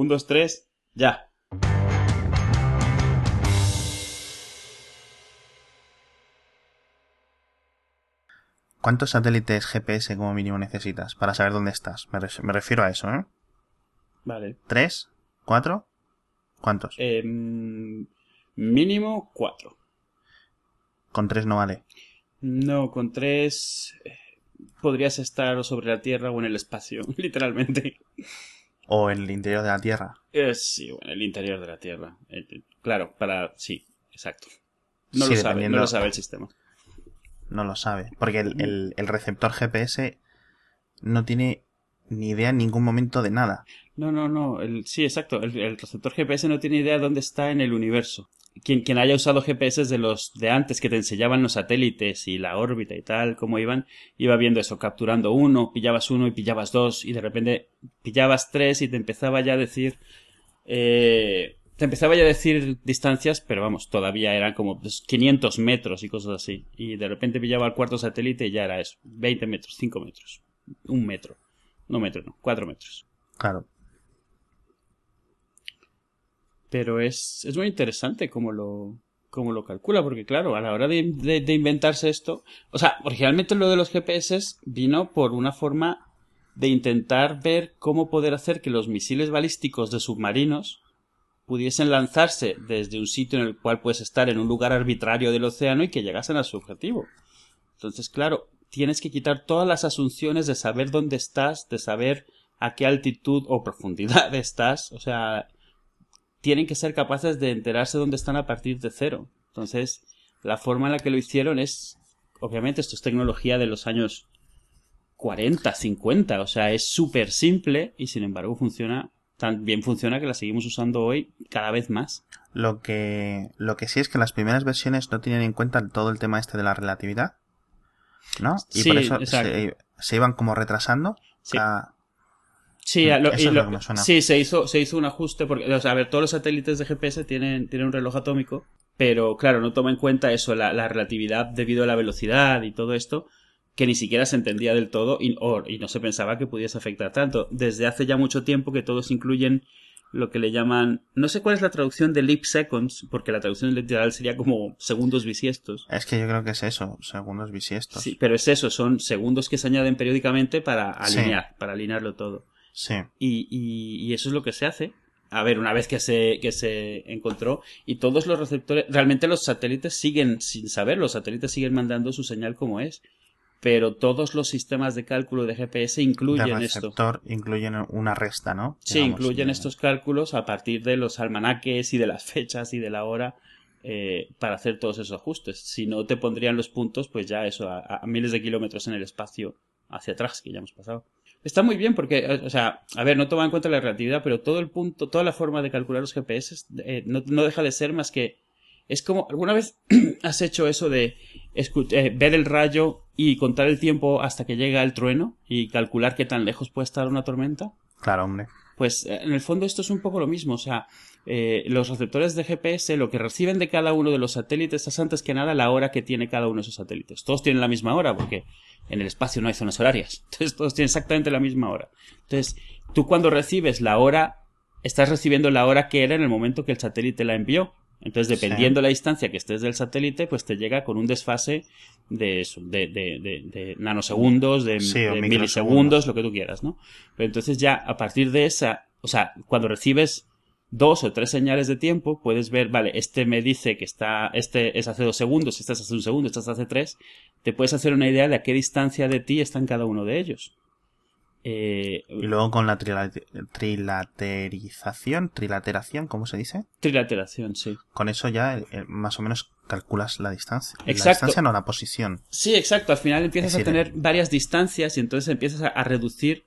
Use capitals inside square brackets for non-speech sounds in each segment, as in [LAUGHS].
Un, dos, tres, ya. ¿Cuántos satélites GPS como mínimo necesitas para saber dónde estás? Me, ref- me refiero a eso, ¿eh? Vale. ¿Tres? ¿Cuatro? ¿Cuántos? Em, mínimo cuatro. Con tres no vale. No, con tres eh, podrías estar sobre la Tierra o en el espacio, [LAUGHS] literalmente. O en el interior de la Tierra. Eh, sí, bueno, el interior de la Tierra. Eh, eh, claro, para... Sí, exacto. No Sí, lo sabe, no lo sabe el sistema. No lo sabe. Porque el, el- el receptor GPS no tiene ni idea en ningún momento de nada. No, no, no. El, sí, exacto. El, el receptor GPS no tiene idea de dónde está en el universo. Quien, quien haya usado GPS de los de antes que te enseñaban los satélites y la órbita y tal, cómo iban, iba viendo eso, capturando uno, pillabas uno y pillabas dos, y de repente pillabas tres y te empezaba ya a decir. Eh, te empezaba ya a decir distancias, pero vamos, todavía eran como pues, 500 metros y cosas así. Y de repente pillaba el cuarto satélite y ya era eso: 20 metros, 5 metros, un metro. No metro, no, 4 metros. Claro. Pero es, es muy interesante cómo lo, cómo lo calcula, porque claro, a la hora de, de- de inventarse esto, o sea, originalmente lo de los GPS vino por una forma de intentar ver cómo poder hacer que los misiles balísticos de submarinos pudiesen lanzarse desde un sitio en el cual puedes estar en un lugar arbitrario del océano y que llegasen a su objetivo. Entonces, claro, tienes que quitar todas las asunciones de saber dónde estás, de saber a qué altitud o profundidad [LAUGHS] estás, o sea, tienen que ser capaces de enterarse dónde están a partir de cero. Entonces, la forma en la que lo hicieron es, obviamente, esto es tecnología de los años 40, 50, o sea, es súper simple y sin embargo funciona, tan bien funciona que la seguimos usando hoy cada vez más. Lo que, lo que sí es que las primeras versiones no tenían en cuenta todo el tema este de la relatividad. ¿No? Y Sí, por eso se, se iban como retrasando. Sí. Sí, lo- y lo- lo sí, se hizo, se hizo un ajuste porque, o sea, a ver, todos los satélites de GPS tienen, tienen un reloj atómico, pero claro, no toma en cuenta eso, la, la relatividad debido a la velocidad y todo esto, que ni siquiera se entendía del todo y, o- y no se pensaba que pudiese afectar tanto. Desde hace ya mucho tiempo que todos incluyen lo que le llaman, no sé cuál es la traducción de leap seconds, porque la traducción literal sería como segundos bisiestos. Es que yo creo que es eso, segundos bisiestos. Sí, pero es eso, son segundos que se añaden periódicamente para Sí. alinear, para alinearlo todo. Sí. Y, y- y eso es lo que se hace. A ver, una vez que se, que se encontró y todos los receptores, realmente los satélites siguen sin saber, los satélites siguen mandando su señal como es, pero todos los sistemas de cálculo de GPS De incluyen esto. receptor incluyen una resta, ¿no? Sí, Digamos, incluyen de- estos cálculos a partir de los almanaques y de las [LAUGHS] fechas y de la hora eh, para hacer todos esos ajustes. Si no te pondrían los puntos, pues ya eso, a, a miles de kilómetros en el espacio hacia atrás, que ya hemos pasado. Está muy bien porque, eh, o sea, a ver, no toma en cuenta la relatividad, pero todo el punto, toda la forma de calcular los GPS eh, no, no deja de ser más que. Es como, ¿alguna vez [CLEARS THROAT] has hecho eso de eh, ver el rayo y contar el tiempo hasta que llega el trueno y calcular qué tan lejos puede estar una tormenta? Claro, hombre. Pues eh, en el fondo esto es un poco lo mismo, o sea, eh, los receptores de GPS lo que reciben de cada uno de los satélites es antes que nada la hora que tiene cada uno de esos satélites. Todos tienen la misma hora porque en el espacio no hay zonas horarias, [LAUGHS] entonces todos tienen exactamente la misma hora. Entonces, tú cuando recibes la hora, estás recibiendo la hora que era en el momento que el satélite la envió. Entonces, Sí. dependiendo la distancia que estés del satélite, pues te llega con un desfase de eso, de, de, de, de nanosegundos, de, Sí, milisegundos, lo que tú quieras, ¿no? Pero entonces ya a partir de esa, o sea, cuando recibes dos o tres señales de tiempo, puedes ver, vale, este me dice que está, este es hace dos segundos, este es hace un segundo, este es hace tres, te puedes hacer una idea de a qué distancia de ti están cada uno de ellos. Eh, Y luego con la trilate- trilaterización, trilateración, ¿cómo se dice? trilateración, sí. Con eso ya eh, más o menos calculas la distancia. La Exacto. distancia no, la posición. Sí, exacto. Al final empiezas a tener varias distancias y entonces empiezas a, a reducir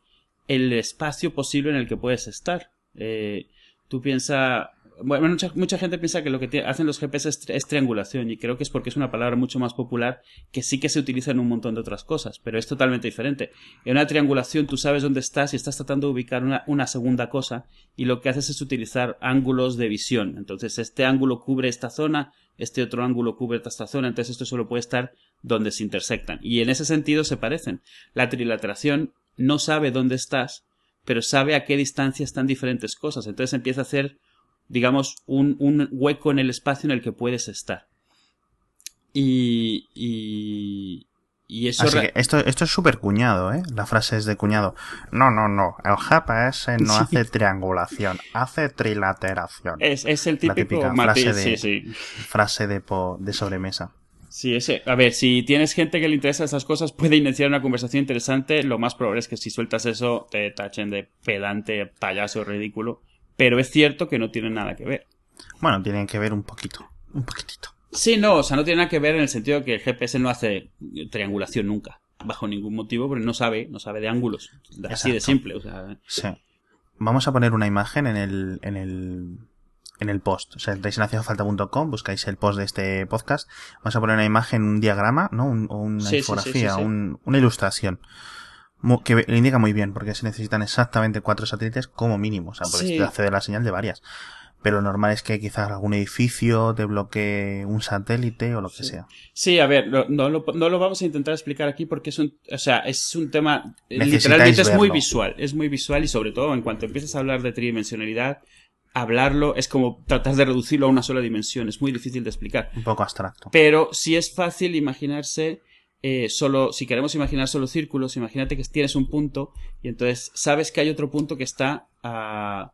el espacio posible en el que puedes estar. Eh, tú piensas... Bueno, mucha, mucha gente piensa que lo que hacen los GPS es triangulación y creo que es porque es una palabra mucho más popular que sí que se utiliza en un montón de otras cosas, pero es totalmente diferente. En una triangulación tú sabes dónde estás y estás tratando de ubicar una, una segunda cosa y lo que haces es utilizar ángulos de visión. Entonces este ángulo cubre esta zona, este otro ángulo cubre esta zona, entonces esto solo puede estar donde se intersectan. Y en ese sentido se parecen. La trilateración no sabe dónde estás, pero sabe a qué distancia están diferentes cosas. Entonces empieza a hacer, digamos, un, un hueco en el espacio en el que puedes estar. Y, y, y eso... Así que esto, esto es súper cuñado, ¿eh? La frase es de cuñado. No, no, no. El GPS no Sí. hace triangulación, hace trilateración. es, es el típico matiz, frase de- sí, sí. Frase de, po- de sobremesa. Sí, ese. A ver, si tienes gente que le interesa esas cosas, puede iniciar una conversación interesante. Lo más probable es que si sueltas eso, te tachen de pedante, payaso, ridículo. Pero es cierto que no tiene nada que ver. Bueno, tienen que ver un poquito. Un poquitito. Sí, no, o sea, no tiene nada que ver en el sentido de que el GPS no hace triangulación nunca, bajo ningún motivo, porque no sabe, no sabe de ángulos. Así de simple, o sea. Sí. Vamos a poner una imagen en el, en el, en el post. O sea, entráis en hacefalta.com, buscáis el post de este podcast. Vamos a poner una imagen, un diagrama, ¿no? Un- o una sí, infografía, sí, sí. un- una ilustración. Que lo indica muy bien, porque se necesitan exactamente cuatro satélites como mínimo. O sea, puedes Sí. acceder a la señal de varias. Pero lo normal es que quizás algún edificio te bloquee un satélite o lo que Sí. sea. Sí, a ver, no, no lo, no lo vamos a intentar explicar aquí porque es un, o sea, es un tema, eh, literalmente es muy visual, es muy visual y sobre todo en cuanto empiezas a hablar de tridimensionalidad, hablarlo es como tratar de reducirlo a una sola dimensión, es muy difícil de explicar. Un poco abstracto. Pero sí es fácil imaginarse eh, solo, si queremos imaginar solo círculos, imagínate que tienes un punto y entonces sabes que hay otro punto que está a,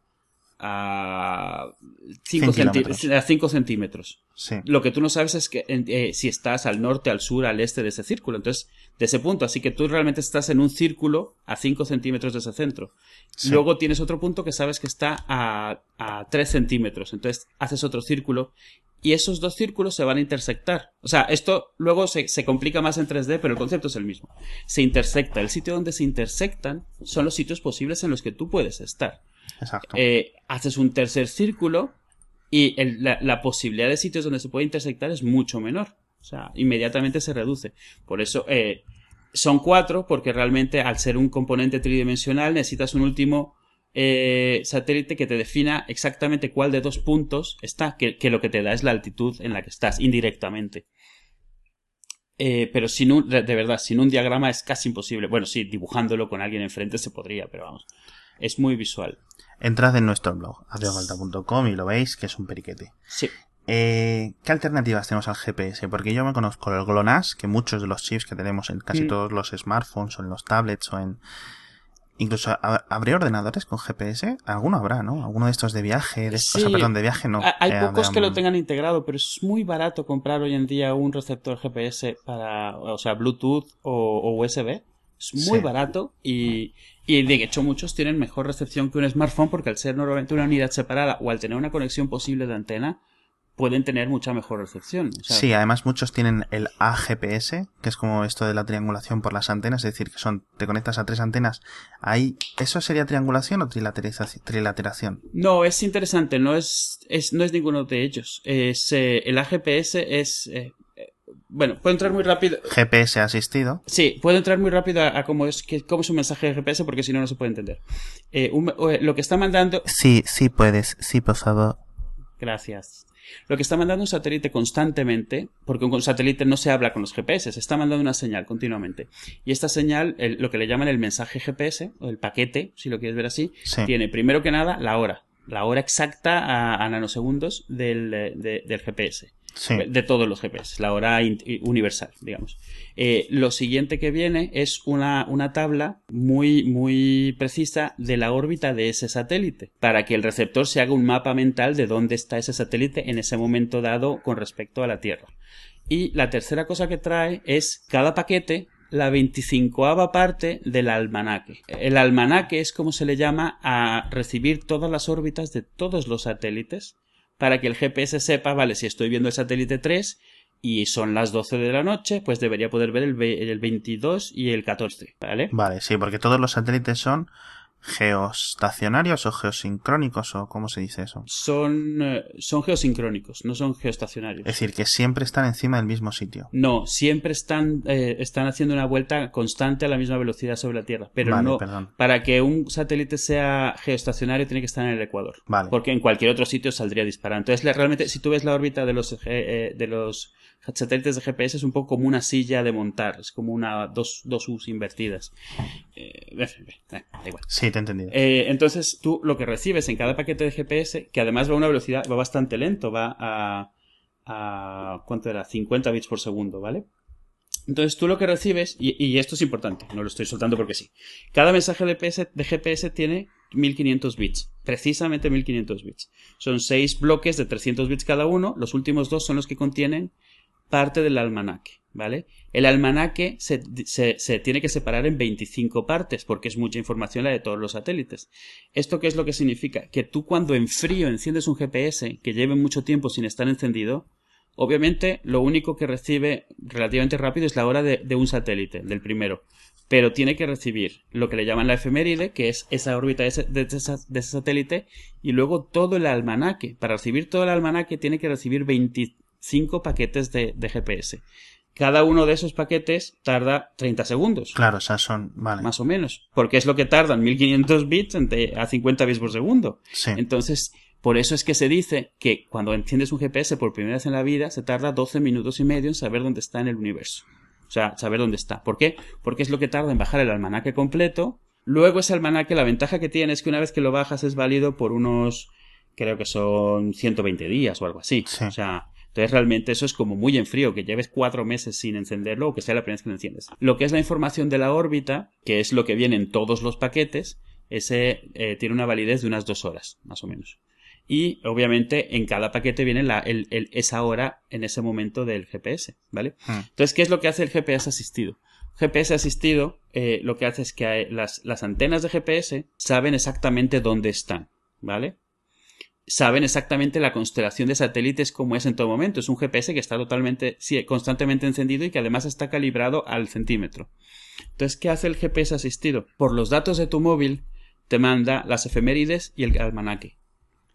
a 5 Cien kilómetros. a cinco centímetros. Sí. Lo que tú no sabes es que eh, si estás al norte, al sur, al este de ese círculo. Entonces, de ese punto. Así que tú realmente estás en un círculo a 5 centímetros de ese centro. Sí. Luego tienes otro punto que sabes que está a, a 3 centímetros. Entonces, haces otro círculo. Y esos dos círculos se van a intersectar. O sea, esto luego se, se complica más en 3D, pero el concepto es el mismo. Se intersecta. El sitio donde se intersectan son los sitios posibles en los que tú puedes estar Eh, haces un tercer círculo y la, posibilidad de sitios donde se puede intersectar es mucho menor. O sea, inmediatamente se reduce. Por eso eh, son cuatro, porque realmente al ser un componente tridimensional necesitas un último eh, satélite que te defina exactamente cuál de dos puntos está, que, lo que te da es la altitud en la que estás, indirectamente. Pero sin un, de verdad, sin un diagrama es casi imposible. Bueno, sí, dibujándolo con alguien enfrente se podría, pero vamos, es muy visual. Entrad en nuestro blog, hacefalta.com y lo veis que es un periquete. Sí. Eh, ¿Qué alternativas tenemos al GPS? Porque yo me conozco el GLONASS, que muchos de los chips que tenemos en casi Mm. todos los smartphones o en los tablets o en... Incluso, ¿hab- ¿habré ordenadores con GPS? Alguno habrá, ¿no? Alguno de estos de viaje, de, Sí. o sea, perdón, de viaje no. Ha- Hay eh, pocos de, que lo tengan integrado, pero es muy barato comprar hoy en día un receptor GPS para, o sea, Bluetooth o, o USB. Es muy Sí. barato y, y de hecho muchos tienen mejor recepción que un smartphone porque al ser normalmente una unidad separada o al tener una conexión posible de antena, pueden tener mucha mejor recepción. O sea, Sí, además muchos tienen el AGPS, que es como esto de la triangulación por las antenas, es decir, que son, te conectas a tres antenas. Ahí, ¿eso sería triangulación o trilateración? No, es interesante, no es, es, no es ninguno de ellos. Es, eh, el AGPS es... eh, bueno, puedo entrar muy rápido. GPS asistido. Sí, puedo entrar muy rápido a, a cómo, es, que, cómo es un mensaje de GPS porque si no, no se puede entender. Eh, un- eh, lo que está mandando... Sí, sí puedes, sí, por favor. Gracias. Lo que está mandando un satélite constantemente, porque un satélite no se habla con los GPS, se está mandando una señal continuamente. Y esta señal, el- lo que le llaman el mensaje GPS, o el paquete, si lo quieres ver así, Sí. tiene primero que nada la hora. La hora exacta a, a nanosegundos del, de- del GPS. De todos los GPS, la hora universal, digamos. Eh, lo siguiente que viene es una, una tabla muy, muy precisa de la órbita de ese satélite, para que el receptor se haga un mapa mental de dónde está ese satélite en ese momento dado con respecto a la Tierra. Y la tercera cosa que trae es cada paquete la 25 parte del almanaque. El almanaque es como se le llama a recibir todas las órbitas de todos los satélites para que el GPS sepa, vale, si estoy viendo el satélite 3 y son las 12 de la noche, pues debería poder ver el, el 22 y el 14, ¿vale? Vale, sí, porque todos los satélites son geostacionarios o geosincrónicos o cómo se dice eso. Son, eh, son geosincrónicos, no son geoestacionarios. Es decir, que siempre están encima del mismo sitio. No, siempre están, eh, están haciendo una vuelta constante a la misma velocidad sobre la Tierra. Pero Vale, no, perdón. para que un satélite sea geoestacionario tiene que estar en el Ecuador. Vale. Porque en cualquier otro sitio saldría disparado. Entonces, realmente, si tú ves la órbita de los, eh, eh, de los satélites de GPS, es un poco como una silla de montar. Es como una, dos, dos U's invertidas. Eh, eh, da igual. Sí, te he entendido. Eh, entonces tú lo que recibes en cada paquete de GPS, que además va a una velocidad, va bastante lento, va a, a ¿cuánto era? 50 bits por segundo, ¿vale? Entonces tú lo que recibes, y, y esto es importante, no lo estoy soltando porque sí. Cada mensaje de, PS de GPS tiene 1500 bits, precisamente 1500 bits. Son seis bloques de 300 bits cada uno, los últimos dos son los que contienen parte del almanaque, ¿vale? El almanaque se, se, tiene que separar en 25 partes porque es mucha información la de todos los satélites. ¿Esto qué es lo que significa? Que tú cuando en frío enciendes un GPS que lleve mucho tiempo sin estar encendido, obviamente lo único que recibe relativamente rápido es la hora de, de un satélite, del primero. Pero tiene que recibir lo que le llaman la efeméride, que es esa órbita de ese, de, esa, de ese satélite, y luego todo el almanaque. Para recibir todo el almanaque tiene que recibir 25 paquetes de, de GPS. Cada uno de esos paquetes tarda 30 segundos. Claro, o sea, son. Vale. Más o menos. Porque es lo que tardan 1500 bits a 50 bits por segundo. Sí. Entonces, por eso es que se dice que cuando enciendes un GPS por primera vez en la vida, se tarda 12 minutos y medio en saber dónde está en el universo. O sea, saber dónde está. ¿Por qué? Porque es lo que tarda en bajar el almanaque completo. Luego ese almanaque, la ventaja que tiene es que una vez que lo bajas es válido por unos, creo que son 120 días o algo así. Sí. O sea, entonces realmente eso es como muy en frío, que lleves cuatro meses sin encenderlo o que sea la primera vez que lo enciendes. Lo que es la información de la órbita, que es lo que viene en todos los paquetes, ese eh, tiene una validez de unas dos horas, más o menos. Y obviamente en cada paquete viene la, el, el, esa hora en ese momento del GPS, ¿vale? Hmm. Entonces, ¿qué es lo que hace el GPS asistido? GPS asistido eh, lo que hace es que las, las antenas de GPS saben exactamente dónde están, ¿vale? Saben exactamente la constelación de satélites como es en todo momento. Es un GPS que está totalmente, sí, constantemente encendido y que además está calibrado al centímetro. Entonces, ¿qué hace el GPS asistido? Por los datos de tu móvil te manda las efemérides y el almanaque.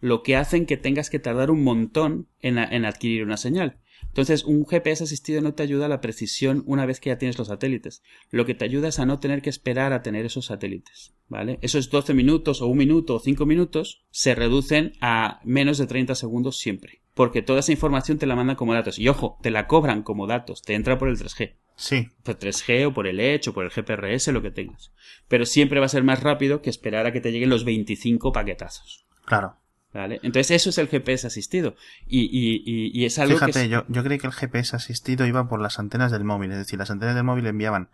Lo que hacen que tengas que tardar un montón en, en adquirir una señal. Entonces, un GPS asistido no te ayuda a la precisión una vez que ya tienes los satélites. Lo que te ayuda es a no tener que esperar a tener esos satélites. ¿Vale? Esos 12 minutos o un minuto o 5 minutos se reducen a menos de 30 segundos siempre. Porque toda esa información te la mandan como datos. Y ojo, te la cobran como datos. Te entra por el 3G. Sí. Por 3G o por el Edge o por el GPRS, lo que tengas. Pero siempre va a ser más rápido que esperar a que te lleguen los 25 paquetazos. Claro. ¿Vale? Entonces eso es el GPS asistido. Y, y, y, y es algo Fíjate, que... Es... yo, yo creí que el GPS asistido iba por las antenas del móvil. Es decir, las antenas del móvil enviaban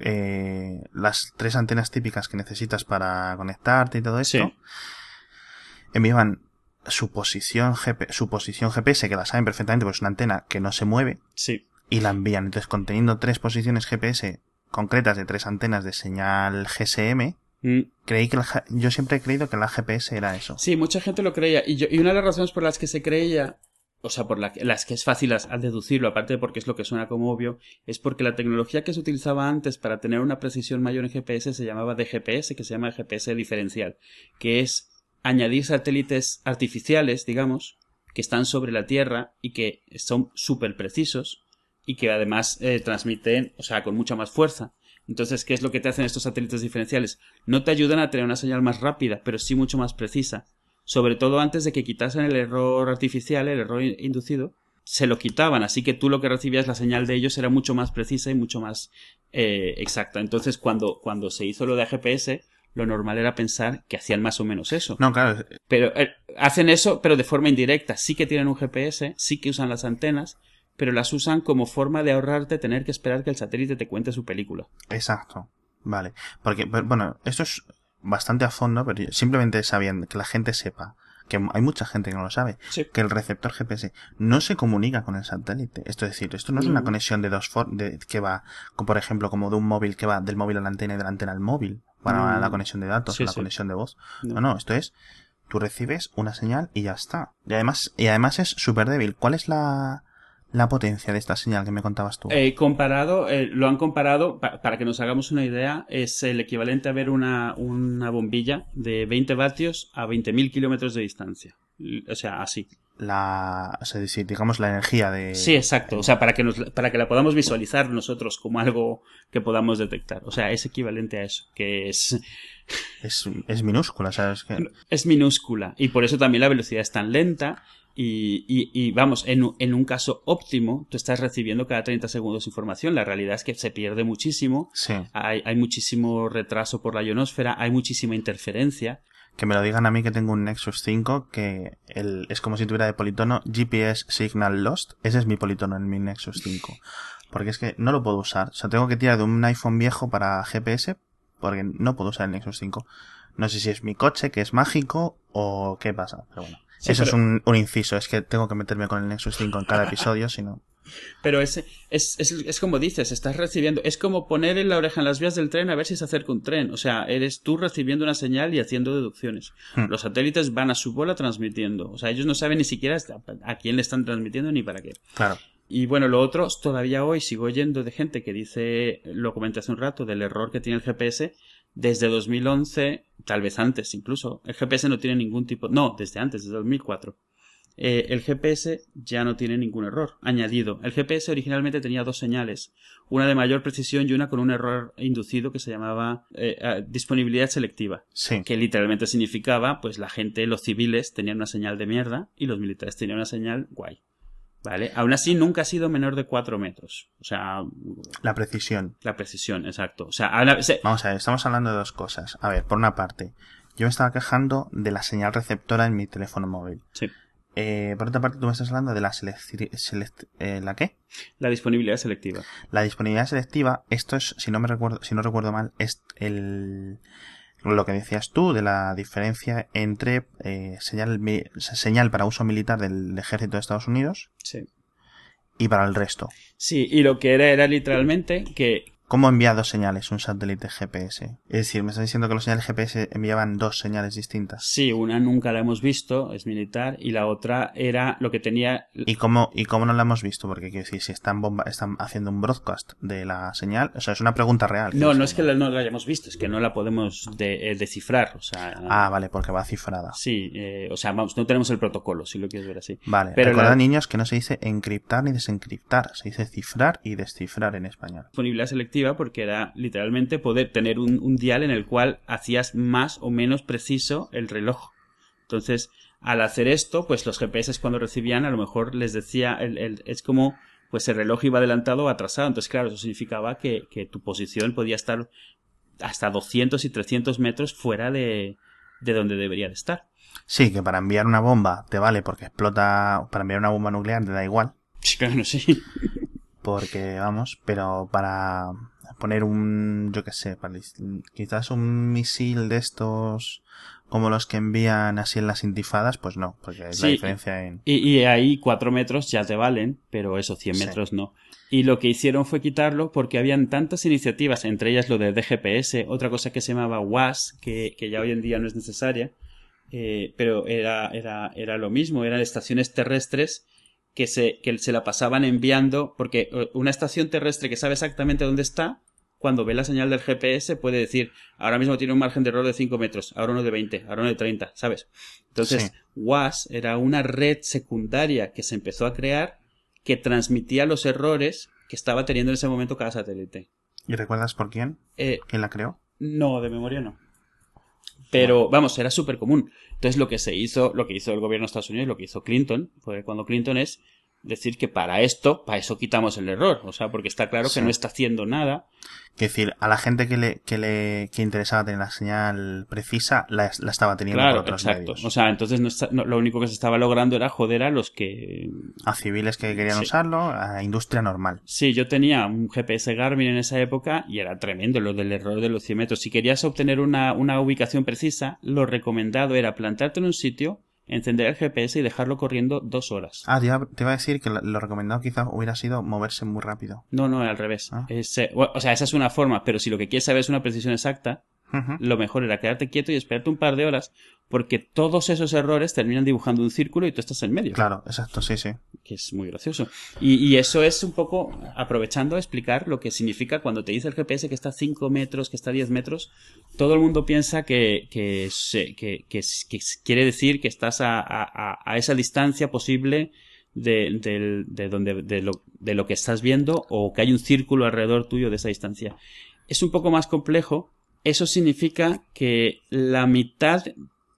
eh, las tres antenas típicas que necesitas para conectarte y todo esto. Sí. Enviaban su posición, GP, su posición GPS, que la saben perfectamente, porque es una antena que no se mueve. Sí. Y la envían. Entonces, conteniendo tres posiciones GPS concretas de tres antenas de señal GSM, Mm. Creí que la, yo siempre he creído que la GPS era eso. Sí, mucha gente lo creía. Y, yo, y una de las razones por las que se creía, o sea, por la, las que es fácil al deducirlo, aparte de porque es lo que suena como obvio, es porque la tecnología que se utilizaba antes para tener una precisión mayor en GPS se llamaba DGPS, que se llama GPS diferencial, que es añadir satélites artificiales, digamos, que están sobre la Tierra y que son súper precisos y que además eh, transmiten, o sea, con mucha más fuerza. Entonces, ¿qué es lo que te hacen estos satélites diferenciales? No te ayudan a tener una señal más rápida, pero sí mucho más precisa. Sobre todo antes de que quitasen el error artificial, el error inducido, se lo quitaban, así que tú lo que recibías, la señal de ellos era mucho más precisa y mucho más eh, exacta. Entonces, cuando, cuando se hizo lo de GPS, lo normal era pensar que hacían más o menos eso. No, claro. Pero eh, hacen eso, pero de forma indirecta. Sí que tienen un GPS, sí que usan las antenas, pero las usan como forma de ahorrarte tener que esperar que el satélite te cuente su película. Exacto. Vale. Porque, bueno, esto es bastante a fondo, pero simplemente sabiendo que la gente sepa que hay mucha gente que no lo sabe, sí. que el receptor GPS no se comunica con el satélite. Esto es decir, esto no es una conexión de dos formas, que va, por ejemplo, como de un móvil que va del móvil a la antena y de la antena al móvil, para Mm. la conexión de datos, Sí, la sí. conexión de voz. No. No, no, esto es, tú recibes una señal y ya está. Y además, y además es súper débil. ¿Cuál es la, la potencia de esta señal que me contabas tú? Eh, comparado, eh, lo han comparado, pa- para que nos hagamos una idea, es el equivalente a ver una, una bombilla de 20 vatios a 20.000 kilómetros de distancia. O sea, así. La, o sea, si, digamos la energía de... Sí, exacto. O sea, para que, nos, para que la podamos visualizar nosotros como algo que podamos detectar. O sea, es equivalente a eso, que es... Es, es minúscula, ¿sabes? Que... Es minúscula. Y por eso también la velocidad es tan lenta. Y, y, y vamos, en, en, un caso óptimo, tú estás recibiendo cada 30 segundos información. La realidad es que se pierde muchísimo. Sí. Hay, hay muchísimo retraso por la ionosfera, hay muchísima interferencia. Que me lo digan a mí que tengo un Nexus 5 que el, es como si tuviera de politono GPS Signal Lost. Ese es mi politono en mi Nexus 5. Porque es que no lo puedo usar. O sea, tengo que tirar de un iPhone viejo para GPS porque no puedo usar el Nexus 5. No sé si es mi coche que es mágico o qué pasa, pero bueno. Sí, Eso pero- es un, un inciso, es que tengo que meterme con el Nexus 5 en cada episodio, si no... Pero es, es, es, es como dices, estás recibiendo, es como poner en la oreja en las vías del tren a ver si se acerca un tren. O sea, eres tú recibiendo una señal y haciendo deducciones. Hmm. Los satélites van a su bola transmitiendo. O sea, ellos no saben ni siquiera a quién le están transmitiendo ni para qué. Claro. Y bueno, lo otro, todavía hoy sigo oyendo de gente que dice, lo comenté hace un rato, del error que tiene el GPS. Desde 2011, tal vez antes incluso, el GPS no tiene ningún tipo, no, desde antes, desde 2004. Eh, el GPS ya no tiene ningún error añadido. El GPS originalmente tenía dos señales, una de mayor precisión y una con un error inducido que se llamaba eh, eh, disponibilidad selectiva Sí. que literalmente significaba, pues la gente, los civiles tenían una señal de mierda y los militares tenían una señal guay. ¿Vale? Aún así nunca ha sido menor de 4 metros. O sea, La precisión. la precisión, exacto. O sea, se- Vamos a ver, estamos hablando de dos cosas. A ver, por una parte, yo me estaba quejando de la señal receptora en mi teléfono móvil. sí, Eh, por otra parte, tú me estás hablando de la selec- select- eh, ¿La qué? la disponibilidad selectiva. La disponibilidad selectiva, esto es, si no me recuerdo, si no recuerdo mal, es el lo que decías tú de la diferencia entre eh, señal, señal para uso militar del ejército de Estados Unidos Sí. y para el resto. Sí, y lo que era era literalmente que ¿Cómo envía dos señales un satélite GPS? Es decir, me estás diciendo que los señales GPS enviaban dos señales distintas. sí, una nunca la hemos visto, es militar, y la otra era lo que tenía ¿Y cómo, ¿Y cómo no la hemos visto? Porque quiero decir, si están, bomba, están haciendo un broadcast de la señal, o sea, es una pregunta real. No, no es que la- no la hayamos visto, es que no la podemos de- eh, descifrar. O sea, Ah, vale, porque va cifrada. sí, eh, o sea, vamos, no tenemos el protocolo, si lo quieres ver así. Vale, Pero recordad la- niños que no se dice encriptar ni desencriptar, se dice cifrar y descifrar en español. disponibilidad selectiva porque era literalmente poder tener un, un dial en el cual hacías más o menos preciso el reloj. Entonces, al hacer esto, pues los GPS cuando recibían a lo mejor les decía, el, el- es como pues el reloj iba adelantado o atrasado. Entonces, claro, eso significaba que, que tu posición podía estar hasta 200 y 300 metros fuera de, de donde debería de estar. Sí, que para enviar una bomba te vale porque explota, para enviar una bomba nuclear te da igual, Sí, [LAUGHS] claro, sí. Porque vamos, pero para poner un, yo qué sé, para quizás un misil de estos como los que envían así en las intifadas, pues no, porque es la diferencia en... Y, y ahí cuatro metros ya te valen, pero eso, 100 Sí. metros no. Y lo que hicieron fue quitarlo porque habían tantas iniciativas, entre ellas lo de DGPS, otra cosa que se llamaba WAS, que, que ya hoy en día no es necesaria, eh, pero era, era, era lo mismo, eran estaciones terrestres que se, que se la pasaban enviando, porque eh, una estación terrestre que sabe exactamente dónde está, cuando ve la señal del GPS puede decir, ahora mismo tiene un margen de error de 5 metros, ahora uno de 20, ahora uno de 30, ¿sabes? Entonces, Sí. WAS era una red secundaria que se empezó a crear que transmitía los errores que estaba teniendo en ese momento cada satélite. ¿Y recuerdas por quién? Eh, ¿Quién la creó? no, de memoria no. Pero vamos, era súper común. Entonces lo que se hizo, lo que hizo el gobierno de Estados Unidos, lo que hizo Clinton, fue cuando Clinton es decir que para esto, para eso quitamos el error. O sea, porque está claro Sí. que no está haciendo nada. Que decir, a la gente que le, que le, que interesaba tener la señal precisa, la, la estaba teniendo Claro, por otros exacto. medios. O sea, entonces no está- no- lo único que se estaba logrando era joder a los que a civiles que querían Sí. usarlo, a industria normal. Sí, yo tenía un GPS Garmin en esa época y era tremendo lo del error de los 100 metros. Si querías obtener una, una ubicación precisa, lo recomendado era plantarte en un sitio, encender el GPS y dejarlo corriendo dos horas. Ah, te iba, te iba a decir que lo, recomendado quizás hubiera sido moverse muy rápido. No, no, al revés. Ah. Es, o sea, esa es una forma, pero si lo que quieres saber es una precisión exacta, Lo mejor era quedarte quieto y esperarte un par de horas, porque todos esos errores terminan dibujando un círculo y tú estás en medio. Claro, exacto, sí, sí. que es muy gracioso. Y, y eso es un poco aprovechando a explicar lo que significa cuando te dice el GPS que está a 5 metros, que está a 10 metros. Todo el mundo piensa que, que, se- que, que, que quiere decir que estás a, a- a- a esa distancia posible de, de donde, de, lo, de lo que estás viendo o que hay un círculo alrededor tuyo de esa distancia. Es un poco más complejo. Eso significa que la mitad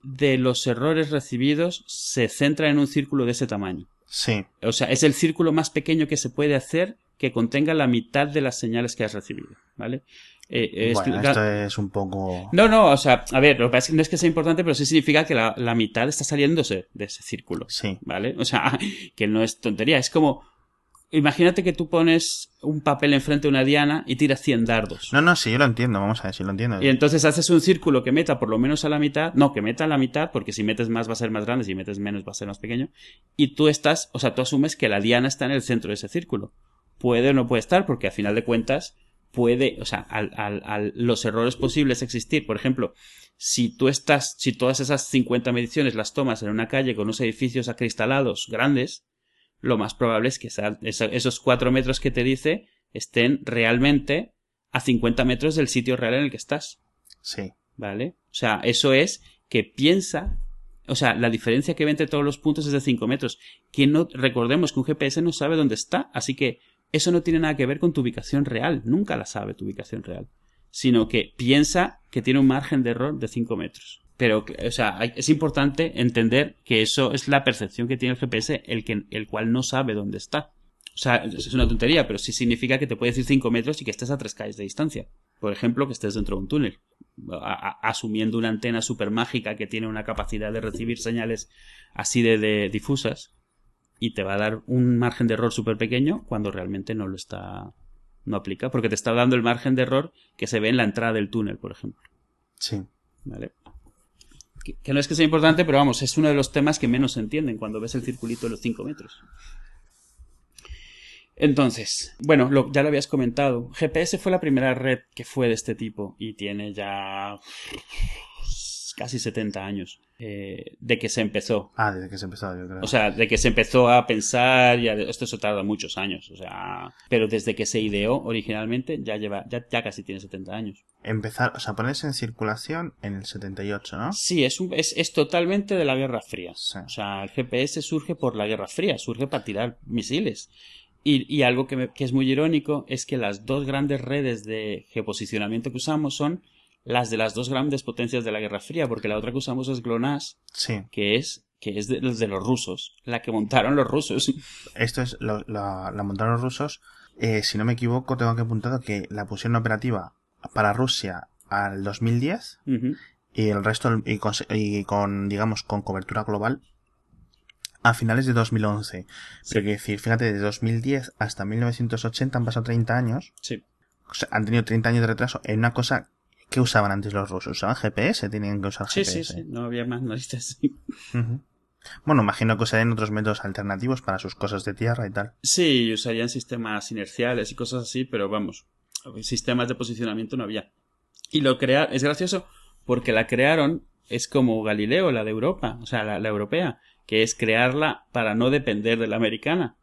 de los errores recibidos se centra en un círculo de ese tamaño. Sí, O sea, es el círculo más pequeño que se puede hacer que contenga la mitad de las señales que has recibido, ¿vale? Eh, eh, bueno, esto es un poco... No, no, o sea, a ver, lo que pasa es que no es que sea importante, pero sí significa que la, la mitad está saliéndose de ese círculo, Sí, ¿vale? O sea, [LAUGHS] que no es tontería, es como... Imagínate que tú pones un papel enfrente de una diana y tiras 100 dardos. no, no, sí, yo lo entiendo, vamos a ver si lo entiendo. Y entonces haces un círculo que meta por lo menos a la mitad, no, que meta a la mitad, porque si metes más va a ser más grande, si metes menos va a ser más pequeño, y tú estás, o sea, tú asumes que la diana está en el centro de ese círculo. Puede o no puede estar, porque a final de cuentas puede, o sea, al, al- al- los errores posibles existir. Por ejemplo, si tú estás, si todas esas 50 mediciones las tomas en una calle con unos edificios acristalados grandes, lo más probable es que esa- esos cuatro metros que te dice estén realmente a 50 metros del sitio real en el que estás. Sí, ¿Vale? O sea, eso es que piensa. O sea, la diferencia que ve entre todos los puntos es de 5 metros. Que no, recordemos que un GPS no sabe dónde está, así que eso no tiene nada que ver con tu ubicación real. Nunca la sabe tu ubicación real. Sino que piensa que tiene un margen de error de 5 metros. Pero, o sea, hay- es importante entender que eso es la percepción que tiene el GPS, el, que, el cual no sabe dónde está. O sea, es una tontería, pero sí significa que te puede decir 5 metros y que estés a 3 calles de distancia. Por ejemplo, que estés dentro de un túnel. A- a- asumiendo una antena super mágica que tiene una capacidad de recibir señales así de, de difusas y te va a dar un margen de error súper pequeño cuando realmente no lo está no aplica porque te está dando el margen de error que se ve en la entrada del túnel por ejemplo sí. ¿vale? Que, no es que sea importante pero vamos es uno de los temas que menos se entienden cuando ves el circulito de los 5 metros entonces, bueno, ya lo habías comentado. GPS fue la primera red que fue de este tipo y tiene ya casi 70 años eh, de que se empezó. Ah, desde que se empezó, yo creo. O sea, de que se empezó a pensar, y a- esto se tarda muchos años, o sea, pero desde que se ideó originalmente ya lleva, ya, ya casi tiene 70 años. Empezar, o sea, ponerse en circulación en el 78, ¿no? Sí, es, un- es, es totalmente de la Guerra Fría. Sí. O sea, el GPS surge por la Guerra Fría, surge para tirar misiles. Y, y algo que, me- que es muy irónico es que las dos grandes redes de geoposicionamiento que usamos son las de las dos grandes potencias de la Guerra Fría, porque la otra que usamos es GLONASS, Sí. que es, que es de, los de los rusos, la que montaron los rusos. [LAUGHS] Esto es, lo- la, la montaron los rusos. Eh, si no me equivoco, tengo que apuntado que la pusieron operativa para Rusia al 2010 Ujú. y el resto, y con, y con, digamos, con cobertura global a finales de 2011. Pero quiero decir, fíjate, de 2010 hasta 1980 han pasado 30 años. Sí. O sea, han tenido 30 años de retraso en una cosa que usaban antes los rusos. Usaban GPS, tenían que usar Sí, GPS. sí, sí, no había más noticias. Ujú. Bueno, imagino que usarían otros métodos alternativos para sus cosas de tierra y tal. Sí, usarían sistemas inerciales y cosas así, pero vamos, sistemas de posicionamiento no había. Y lo crea es gracioso porque la crearon, es como Galileo, la de Europa, o sea, la, la europea, que es crearla para no depender de la americana.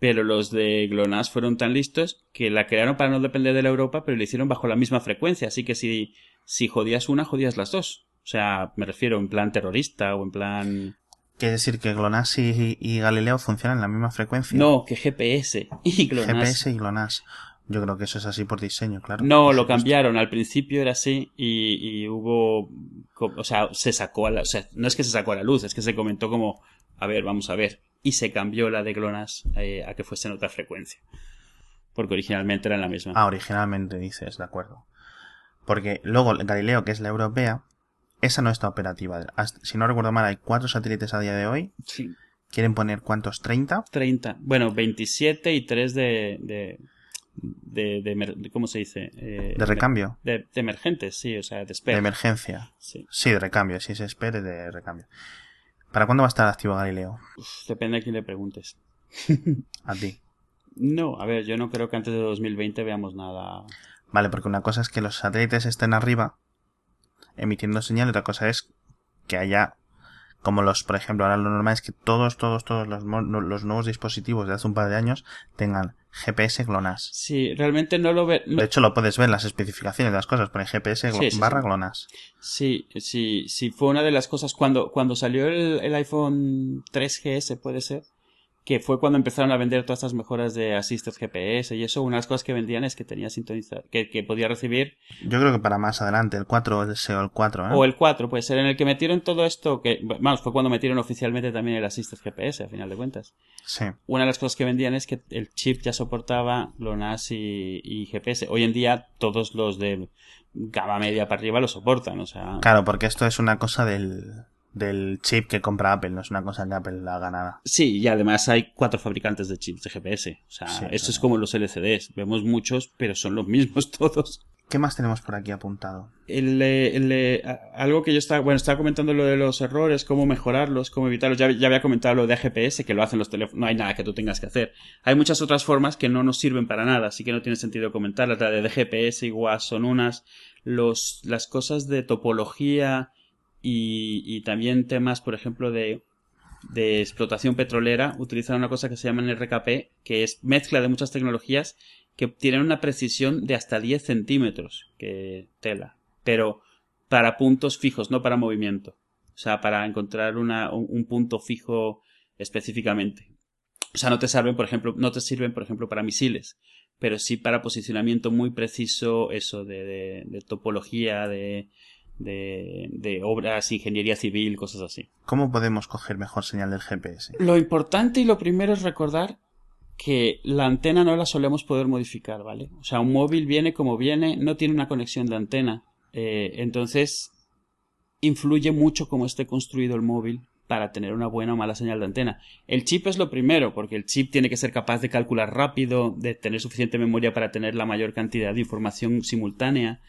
Pero los de GLONASS fueron tan listos que la crearon para no depender de la Europa, pero la hicieron bajo la misma frecuencia. Así que si, si jodías una, jodías las dos. O sea, me refiero en plan terrorista o en plan... Quiere decir que GLONASS y, y Galileo funcionan en la misma frecuencia. No, que GPS y GLONASS. GPS y GLONASS. Yo creo que eso es así por diseño, claro. No, lo cambiaron. Al principio era así y, y hubo, o sea, se sacó a la, o sea, no es que se sacó a la luz, es que se comentó como, a ver, vamos a ver. Y se cambió la de GLONASS eh, a que fuese en otra frecuencia. Porque originalmente era en la misma. Ah, originalmente dices, de acuerdo. Porque luego Galileo, que es la europea, esa no está operativa. Si no recuerdo mal, hay cuatro satélites a día de hoy. Sí. ¿Quieren poner cuántos? ¿30? 30. Bueno, 27 y 3 de, de, de, de de- ¿cómo se dice? Eh, ¿De recambio? De, de emergentes, sí, o sea, de De espera. emergencia. Sí. Sí, de recambio. Si se espere, de recambio. ¿Para cuándo va a estar activo Galileo? Uf, depende a quién le preguntes. [LAUGHS] [LAUGHS] A ti. No, a ver, yo no creo que antes de 2020 veamos nada. Vale, porque una cosa es que los satélites estén arriba emitiendo señal, otra cosa es que haya como los, por ejemplo, ahora lo normal es que todos, todos, todos los, los nuevos dispositivos de hace un par de años tengan GPS GLONASS. Sí, realmente no lo ve. De hecho, lo puedes ver en las especificaciones de las cosas, pone GPS barra GLONASS. Sí, sí, sí, fue una de las cosas cuando, cuando salió el, el iPhone 3GS, puede ser que fue cuando empezaron a vender todas estas mejoras de Assisted GPS y eso, una de las cosas que vendían es que tenía sintonizar, que, que podía recibir... Yo creo que para más adelante, el 4 el SEO el 4, ¿eh? O el 4, puede ser, en el que metieron todo esto, que, vamos, fue cuando metieron oficialmente también el Assisted GPS, a final de cuentas. Sí. Una de las cosas que vendían es que el chip ya soportaba GLONASS y, y GPS. Hoy en día todos los de gama media para arriba lo soportan, o sea... Claro, porque esto es una cosa del del chip que compra Apple, no es una cosa que Apple haga nada. Sí, y además hay cuatro fabricantes de chips de GPS. O sea, esto es como los LCDs. Vemos muchos, pero son los mismos [LAUGHS] todos. ¿Qué más tenemos por aquí apuntado? El, el, algo que yo estaba, bueno, estaba comentando lo de los errores, cómo mejorarlos, cómo evitarlos. Ya, ya había comentado lo de GPS, que lo hacen los teléfonos. No hay nada que tú tengas que hacer. Hay muchas otras formas que no nos sirven para nada, así que no tiene sentido comentarlas. La de GPS igual son unas. Los, las cosas de topología, y, y también temas, por ejemplo, de, de explotación petrolera utilizan una cosa que se llama RKP, que es mezcla de muchas tecnologías que tienen una precisión de hasta 10 centímetros, que tela, pero para puntos fijos, no para movimiento. O sea, para encontrar una, un, punto fijo específicamente. O sea, no te sirven, por ejemplo, no te sirven, por ejemplo, para misiles, pero sí para posicionamiento muy preciso, eso de, de topología, de, de, obras, ingeniería civil, cosas así. ¿Cómo podemos coger mejor señal del GPS? Lo importante y lo primero es recordar que la antena no la solemos poder modificar, ¿vale? O sea, un móvil viene como viene, no tiene una conexión de antena. Eh, entonces, influye mucho cómo esté construido el móvil para tener una buena o mala señal de antena. El chip es lo primero, porque el chip tiene que ser capaz de calcular rápido, de tener suficiente memoria para tener la mayor cantidad de información simultánea,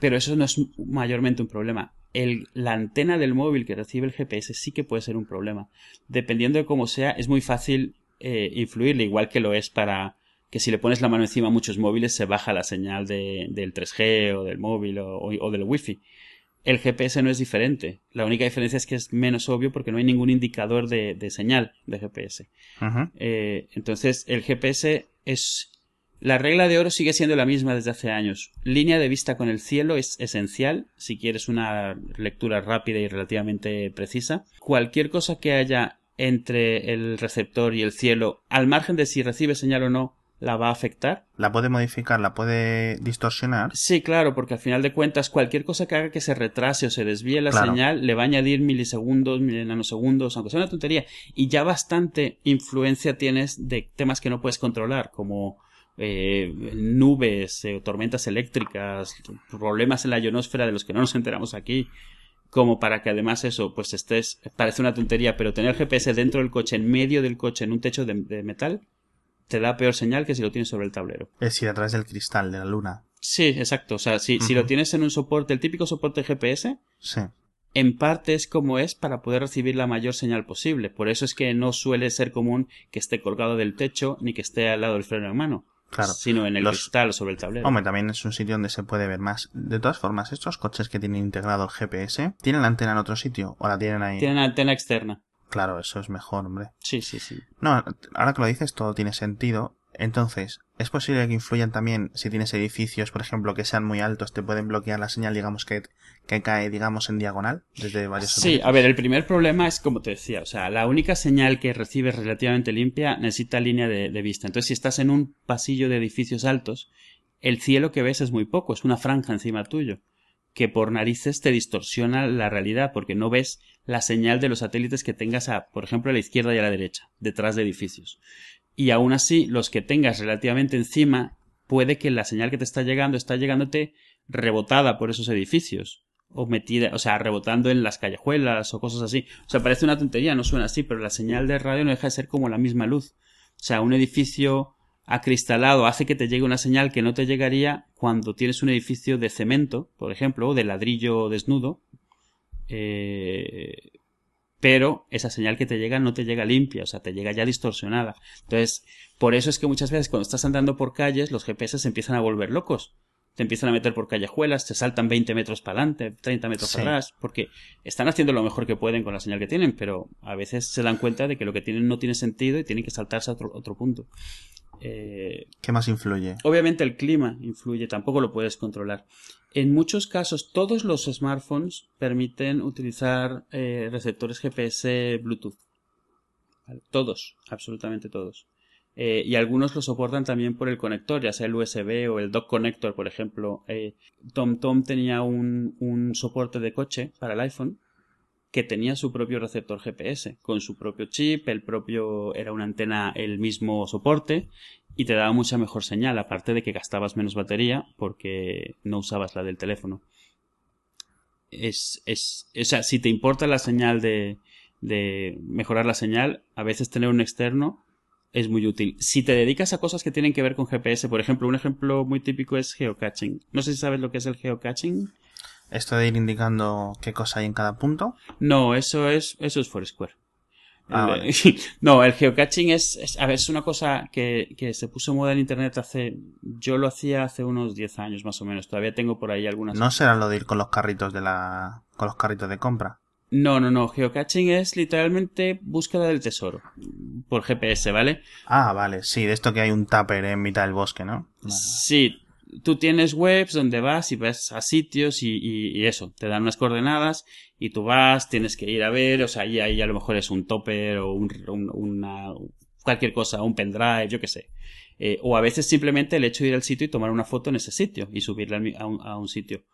pero eso no es mayormente un problema. El, la antena del móvil que recibe el GPS sí que puede ser un problema. Dependiendo de cómo sea, es muy fácil eh, influirle, igual que lo es para que si le pones la mano encima a muchos móviles se baja la señal de, del 3G o del móvil o, o del Wi-Fi. El GPS no es diferente. La única diferencia es que es menos obvio porque no hay ningún indicador de, señal de GPS. Eh, entonces, el GPS es... La regla de oro sigue siendo la misma desde hace años. Línea de vista con el cielo es esencial si quieres una lectura rápida y relativamente precisa. Cualquier cosa que haya entre el receptor y el cielo, al margen de si recibe señal o no, la va a afectar. ¿La puede modificar? ¿La puede distorsionar? Sí, claro, porque al final de cuentas cualquier cosa que haga que se retrase o se desvíe la señal le va a añadir milisegundos, nanosegundos, aunque sea una tontería. Y ya bastante influencia tienes de temas que no puedes controlar, como eh, nubes, eh, tormentas eléctricas, problemas en la ionosfera de los que no nos enteramos aquí como para que además eso, pues estés, parece una tontería, pero tener GPS dentro del coche, en medio del coche, en un techo de metal, te da peor señal que si lo tienes sobre el tablero. Es decir, a través del cristal de la luna. Sí, exacto. O sea, si, si lo tienes en un soporte, el típico soporte GPS, sí. en parte es como es para poder recibir la mayor señal posible. Por eso es que no suele ser común que esté colgado del techo ni que esté al lado del freno en mano. Claro. Sino en el cristal o sobre el tablero. Hombre, también es un sitio donde se puede ver más. De todas formas, estos coches que tienen integrado el GPS, ¿tienen la antena en otro sitio o la tienen ahí? Tienen antena externa. Claro, eso es mejor, hombre. Sí, sí, sí. No, ahora que lo dices, todo tiene sentido. Entonces, ¿es posible que influyan también si tienes edificios, por ejemplo, que sean muy altos, te pueden bloquear la señal, digamos, que, que cae, digamos, en diagonal desde varios Sí, a ver, el primer problema es como te decía, o sea, la única señal que recibes relativamente limpia necesita línea de, de vista. Entonces, si estás en un pasillo de edificios altos, el cielo que ves es muy poco, es una franja encima tuyo que por narices te distorsiona la realidad porque no ves la señal de los satélites que tengas a, por ejemplo, a la izquierda y a la derecha, detrás de edificios. Y aún así, los que tengas relativamente encima, puede que la señal que te está llegando está llegándote rebotada por esos edificios. O metida, o sea, rebotando en las callejuelas o cosas así. O sea, parece una tontería, no suena así, pero la señal de radio no deja de ser como la misma luz. O sea, un edificio acristalado hace que te llegue una señal que no te llegaría cuando tienes un edificio de cemento, por ejemplo, o de ladrillo desnudo, eh, pero esa señal que te llega no te llega limpia, o sea, te llega ya distorsionada. Entonces, por eso es que muchas veces cuando estás andando por calles, los GPS se empiezan a volver locos. te empiezan a meter por callejuelas, te saltan 20 metros para adelante, 30 metros Sí. para atrás, porque están haciendo lo mejor que pueden con la señal que tienen, pero a veces se dan cuenta de que lo que tienen no tiene sentido y tienen que saltarse a otro, otro punto. Eh, ¿Qué más influye? Obviamente el clima influye, tampoco lo puedes controlar. En muchos casos, todos los smartphones permiten utilizar eh, receptores GPS Bluetooth. Todos, absolutamente todos. Eh, y algunos lo soportan también por el conector, ya sea el USB o el dock connector, por ejemplo. Eh, TomTom tenía un, un soporte de coche para el iPhone que tenía su propio receptor GPS, con su propio chip, el propio era una antena, el mismo soporte y te daba mucha mejor señal, aparte de que gastabas menos batería porque no usabas la del teléfono. Es, es, o sea, si te importa la señal de, de mejorar la señal, a veces tener un externo es muy útil. Si te dedicas a cosas que tienen que ver con GPS, por ejemplo, un ejemplo muy típico es geocaching. No sé si sabes lo que es el geocaching. Esto de ir indicando qué cosa hay en cada punto. No, eso es, eso es Foursquare. Ah, El- [LAUGHS] no, el geocaching es, es- a ver, es una cosa que, que se puso en moda en internet hace, yo lo hacía hace unos 10 años más o menos. Todavía tengo por ahí algunas. No será lo de ir con los carritos de la, con los carritos de compra. No, no, no. Geocaching es literalmente búsqueda del tesoro. Por GPS, ¿vale? Ah, vale, sí, de esto que hay un tupper en mitad del bosque, ¿no? Vale. Sí, tú tienes webs donde vas y vas a sitios y, eso, te dan unas coordenadas y tú vas, tienes que ir a ver, o sea, ahí, a lo mejor es un topper o un, un- una, cualquier cosa, un pendrive, yo qué sé. Eh, o a veces simplemente el hecho de ir al sitio y tomar una foto en ese sitio y subirla a un sitio.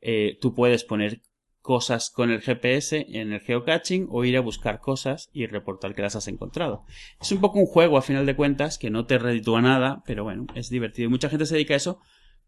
Eh, tú puedes poner cosas con el GPS en el geocaching o ir a buscar cosas y reportar que las has encontrado. Es un poco un juego a final de cuentas que no te reditúa nada, pero bueno, es divertido. Y mucha gente se dedica a eso.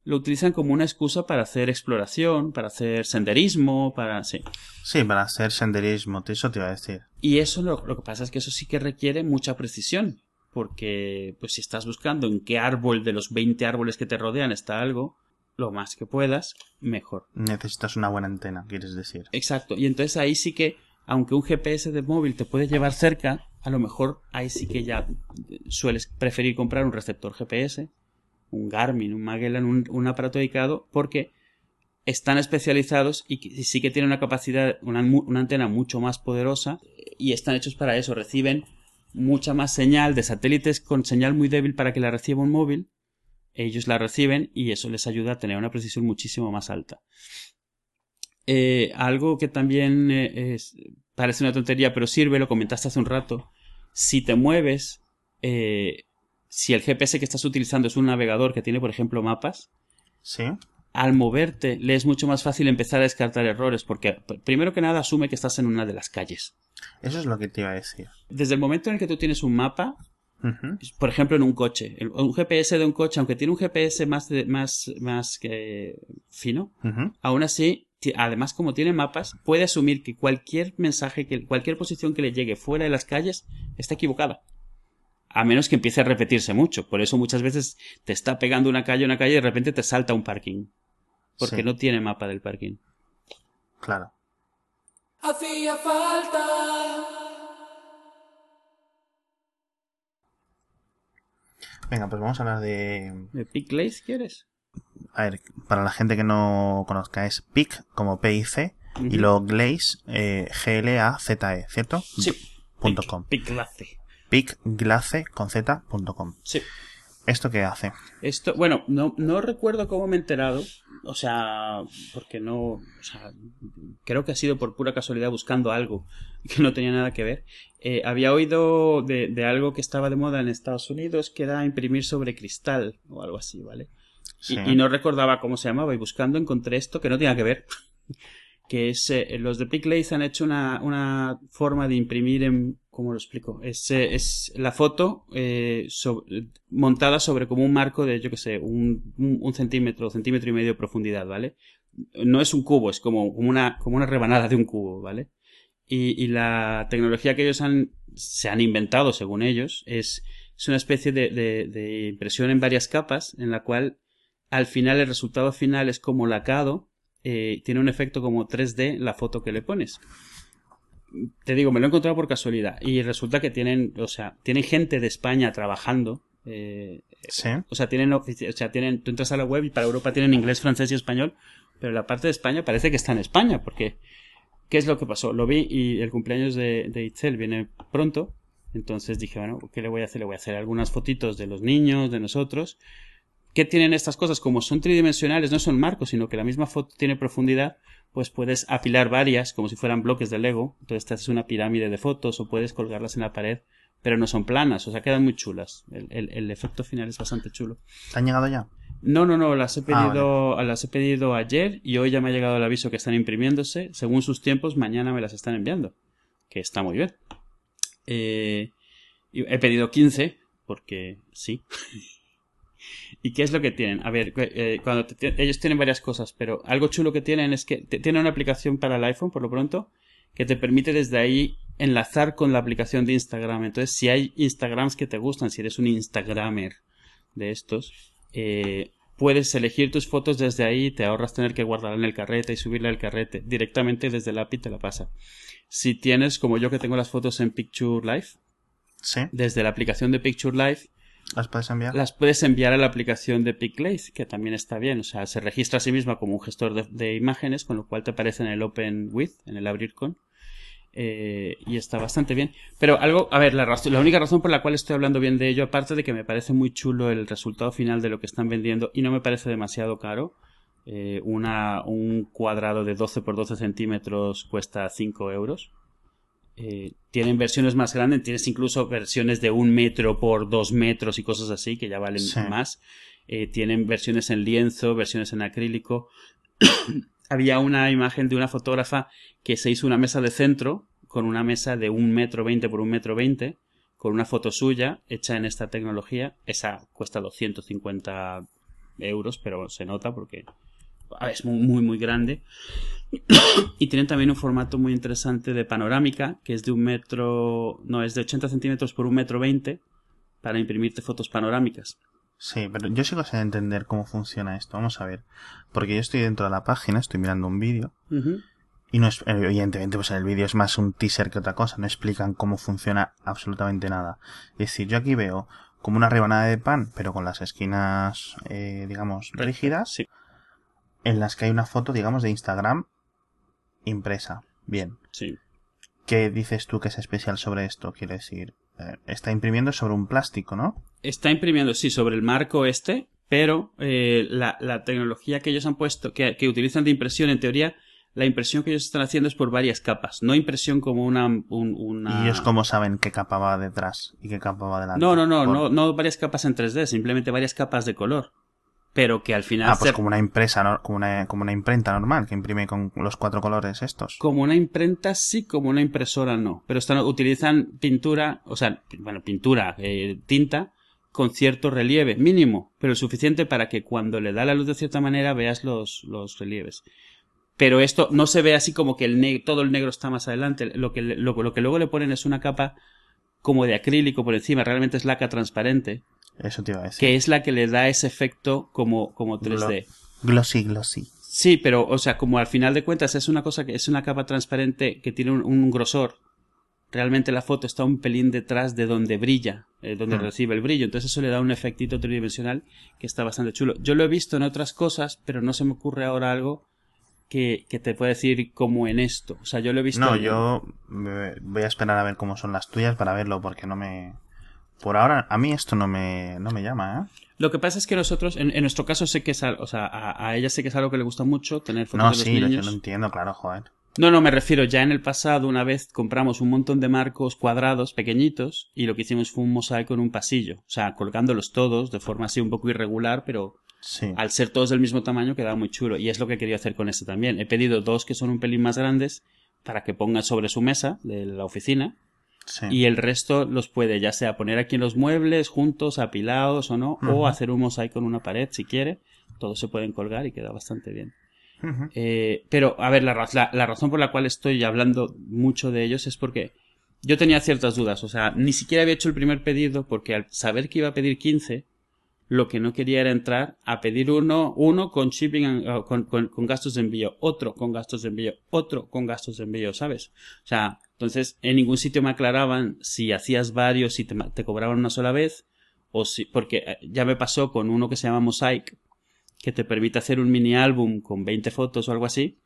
Lo utilizan como una excusa para hacer exploración, para hacer senderismo, para... Sí. Sí, para hacer senderismo, eso te iba a decir. Y eso lo, lo que pasa es que eso sí que requiere mucha precisión. Porque, pues si estás buscando en qué árbol de los 20 árboles que te rodean está algo, lo más que puedas, mejor. Necesitas una buena antena, quieres decir. Exacto. Y entonces ahí sí que, aunque un GPS de móvil te puede llevar cerca, a lo mejor ahí sí que ya sueles preferir comprar un receptor GPS, un Garmin, un Magellan, un, aparato dedicado, porque están especializados y, sí que tienen una capacidad, una, antena mucho más poderosa y están hechos para eso. Reciben mucha más señal de satélites con señal muy débil para que la reciba un móvil. Ellos la reciben y eso les ayuda a tener una precisión muchísimo más alta. Eh, algo que también eh, parece una tontería, pero sirve, lo comentaste hace un rato. Si te mueves, eh, si el GPS que estás utilizando es un navegador que tiene, por ejemplo, mapas, Sí. al moverte le es mucho más fácil empezar a descartar errores, porque primero que nada asume que estás en una de las calles. Eso es lo que te iba a decir. Desde el momento en el que tú tienes un mapa, por ejemplo, en un coche, un GPS de un coche, aunque tiene un GPS más, de- más, más que fino, Ujú. Aún así, además como tiene mapas, puede asumir que cualquier mensaje, que cualquier posición que le llegue fuera de las calles está equivocada. A menos que empiece a repetirse mucho. Por eso muchas veces te está pegando una calle, una calle y de repente te salta un parking. Porque Sí. no tiene mapa del parking. Claro. Hacía falta. Venga, pues vamos a hablar de... ¿De Pickley si quieres? A ver, para la gente que no conozca, es PIC como PIC y Ujú. luego Glaze, eh, G-L-A-Z-E, ¿cierto? Sí. Punto com. Con Z punto com. Sí. ¿Esto qué hace? Esto, bueno, no, no recuerdo cómo me he enterado. O sea, porque no. O sea, creo que ha sido por pura casualidad buscando algo [LAUGHS] que no tenía nada que ver. Eh, había oído de, de algo que estaba de moda en Estados Unidos que era imprimir sobre cristal o algo así, ¿vale? Y- Sí. Y, no recordaba cómo se llamaba y buscando encontré esto que no tenía que ver. [LAUGHS] que es, eh, los de Picklace han hecho una, una forma de imprimir en, ¿cómo lo explico? Es, eh, es la foto eh, montada sobre como un marco de, yo que sé, un, un, centímetro, centímetro y medio de profundidad, ¿vale? No es un cubo, es como, una, como una rebanada de un cubo, ¿vale? Y, y la tecnología que ellos han, se han inventado, según ellos, es, es una especie de impresión en varias capas, en la cual al final el resultado final es como lacado, eh, tiene un efecto como 3D la foto que le pones. Te digo, me lo he encontrado por casualidad y resulta que tienen, o sea, tienen gente de España trabajando Eh, Sí. o sea, tienen, o sea, tienen, tú entras a la web y para Europa tienen inglés, francés y español, pero la parte de España parece que está en España, porque ¿qué es lo que pasó? Lo vi y el cumpleaños de, de Itzel viene pronto, entonces dije, bueno, ¿qué le voy a hacer? Le voy a hacer algunas fotitos de los niños, de nosotros. ¿Qué tienen estas cosas? Como son tridimensionales, no son marcos, sino que la misma foto tiene profundidad, pues puedes apilar varias como si fueran bloques de Lego, entonces te haces una pirámide de fotos o puedes colgarlas en la pared, pero no son planas, o sea, quedan muy chulas. El, el- el efecto final es bastante chulo. ¿Te han llegado ya? No, no, no, las he Ah, pedido, las he pedido ayer y hoy ya me ha llegado el aviso que están imprimiéndose. Según sus tiempos, mañana me las están enviando, que está muy bien. Eh, he pedido 15 porque sí. [LAUGHS] ¿Y qué es lo que tienen? A ver, eh, cuando te- ellos tienen varias cosas, pero algo chulo que tienen es que te- tienen una aplicación para el iPhone, por lo pronto, que te permite desde ahí enlazar con la aplicación de Instagram. Entonces, si hay Instagrams que te gustan, si eres un Instagramer de estos, eh, puedes elegir tus fotos desde ahí, te ahorras tener que guardarla en el carrete y subirla al carrete. Directamente desde el API te la pasa. Si tienes, como yo que tengo las fotos en Picture Life, Sí. desde la aplicación de Picture Life, ¿Las puedes enviar? las puedes enviar a la aplicación de PicLace, que también está bien. O sea, se registra a sí misma como un gestor de, imágenes, con lo cual te aparece en el Open With, en el abrir con. Eh, y está bastante bien. Pero algo, a ver, la, la única razón por la cual estoy hablando bien de ello, aparte de que me parece muy chulo el resultado final de lo que están vendiendo y no me parece demasiado caro. eh, una, un cuadrado de 12 por 12 centímetros cuesta 5 euros. Eh, tienen versiones más grandes, tienes incluso versiones de un metro por dos metros y cosas así que ya valen Sí. más. Eh, tienen versiones en lienzo, versiones en acrílico. [CLEARS THROAT] Había una imagen de una fotógrafa que se hizo una mesa de centro con una mesa de un metro veinte por un metro veinte con una foto suya hecha en esta tecnología. Esa cuesta 250 euros, pero se nota porque es muy, muy, muy grande. Y tienen también un formato muy interesante de panorámica, que es de un metro, no, es de 80 centímetros por un metro 20 para imprimirte fotos panorámicas. Sí, pero yo sigo sin entender cómo funciona esto. Vamos a ver. Porque yo estoy dentro de la página, estoy mirando un vídeo. Y no es, evidentemente, pues el vídeo es más un teaser que otra cosa. No explican cómo funciona absolutamente nada. Es decir, yo aquí veo como una rebanada de pan, pero con las esquinas, eh, digamos, rígidas, Sí, en las que hay una foto, digamos, de Instagram impresa. Bien. sí. ¿Qué dices tú que es especial sobre esto? Quiero decir, eh, está imprimiendo sobre un plástico, ¿no? Está imprimiendo, sí, sobre el marco este, pero eh, la, la tecnología que ellos han puesto, que, que utilizan de impresión, en teoría, la impresión que ellos están haciendo es por varias capas, no impresión como una... un- una... Y ellos cómo saben qué capa va detrás y qué capa va delante. No, no, no, Por- no, no varias capas en 3D, simplemente varias capas de color. Pero que al final... Ah, pues se- como una impresa, ¿no? como una, como una imprenta normal que imprime con los cuatro colores estos. Como una imprenta sí, como una impresora no. Pero están, utilizan pintura, o sea, bueno, pintura, eh, tinta, con cierto relieve, mínimo, pero suficiente para que cuando le da la luz de cierta manera veas los, los relieves. Pero esto no se ve así como que el todo el negro está más adelante. Lo que, lo que luego le ponen es una capa como de acrílico por encima, realmente es laca transparente, Eso te iba a decir. que es la que le da ese efecto como, como 3D. Glossy, glossy. Sí, pero, o sea, como al final de cuentas es una cosa que es una capa transparente que tiene un, un grosor, realmente la foto está un pelín detrás de donde brilla, eh, donde Hmm. recibe el brillo. Entonces eso le da un efectito tridimensional que está bastante chulo. Yo lo he visto en otras cosas, pero no se me ocurre ahora algo que, que te pueda decir como en esto. O sea, yo lo he visto. No, en- yo me- voy a esperar a ver cómo son las tuyas para verlo porque no me... Por ahora, a mí esto no me, no me llama, ¿eh? Lo que pasa es que nosotros, en, en nuestro caso, sé que es algo, o sea, a, a ella sé que es algo que le gusta mucho tener fotos No, de los sí, lo, niños. yo lo entiendo, claro, joder. No, no, me refiero, ya en el pasado una vez compramos un montón de marcos cuadrados pequeñitos y lo que hicimos fue un mosaico en un pasillo, o sea, colgándolos todos de forma así un poco irregular, pero Sí. al ser todos del mismo tamaño quedaba muy chulo y es lo que quería hacer con este también. He pedido dos que son un pelín más grandes para que pongan sobre su mesa de la oficina sí. y el resto los puede ya sea poner aquí en los muebles juntos, apilados o no, o hacer un mosaico en una pared si quiere, todos se pueden colgar y queda bastante bien. Eh, pero, a ver, la, la- la razón por la cual estoy hablando mucho de ellos es porque yo tenía ciertas dudas. O sea, ni siquiera había hecho el primer pedido porque al saber que iba a pedir 15, lo que no quería era entrar a pedir uno, uno con shipping, and- uh, con, con- con gastos de envío, otro con gastos de envío, otro con gastos de envío, ¿sabes? O sea, entonces en ningún sitio me aclaraban si hacías varios y te, te cobraban una sola vez o si, porque eh, ya me pasó con uno que se llama Mosaic, que te permite hacer un mini álbum con 20 fotos o algo así,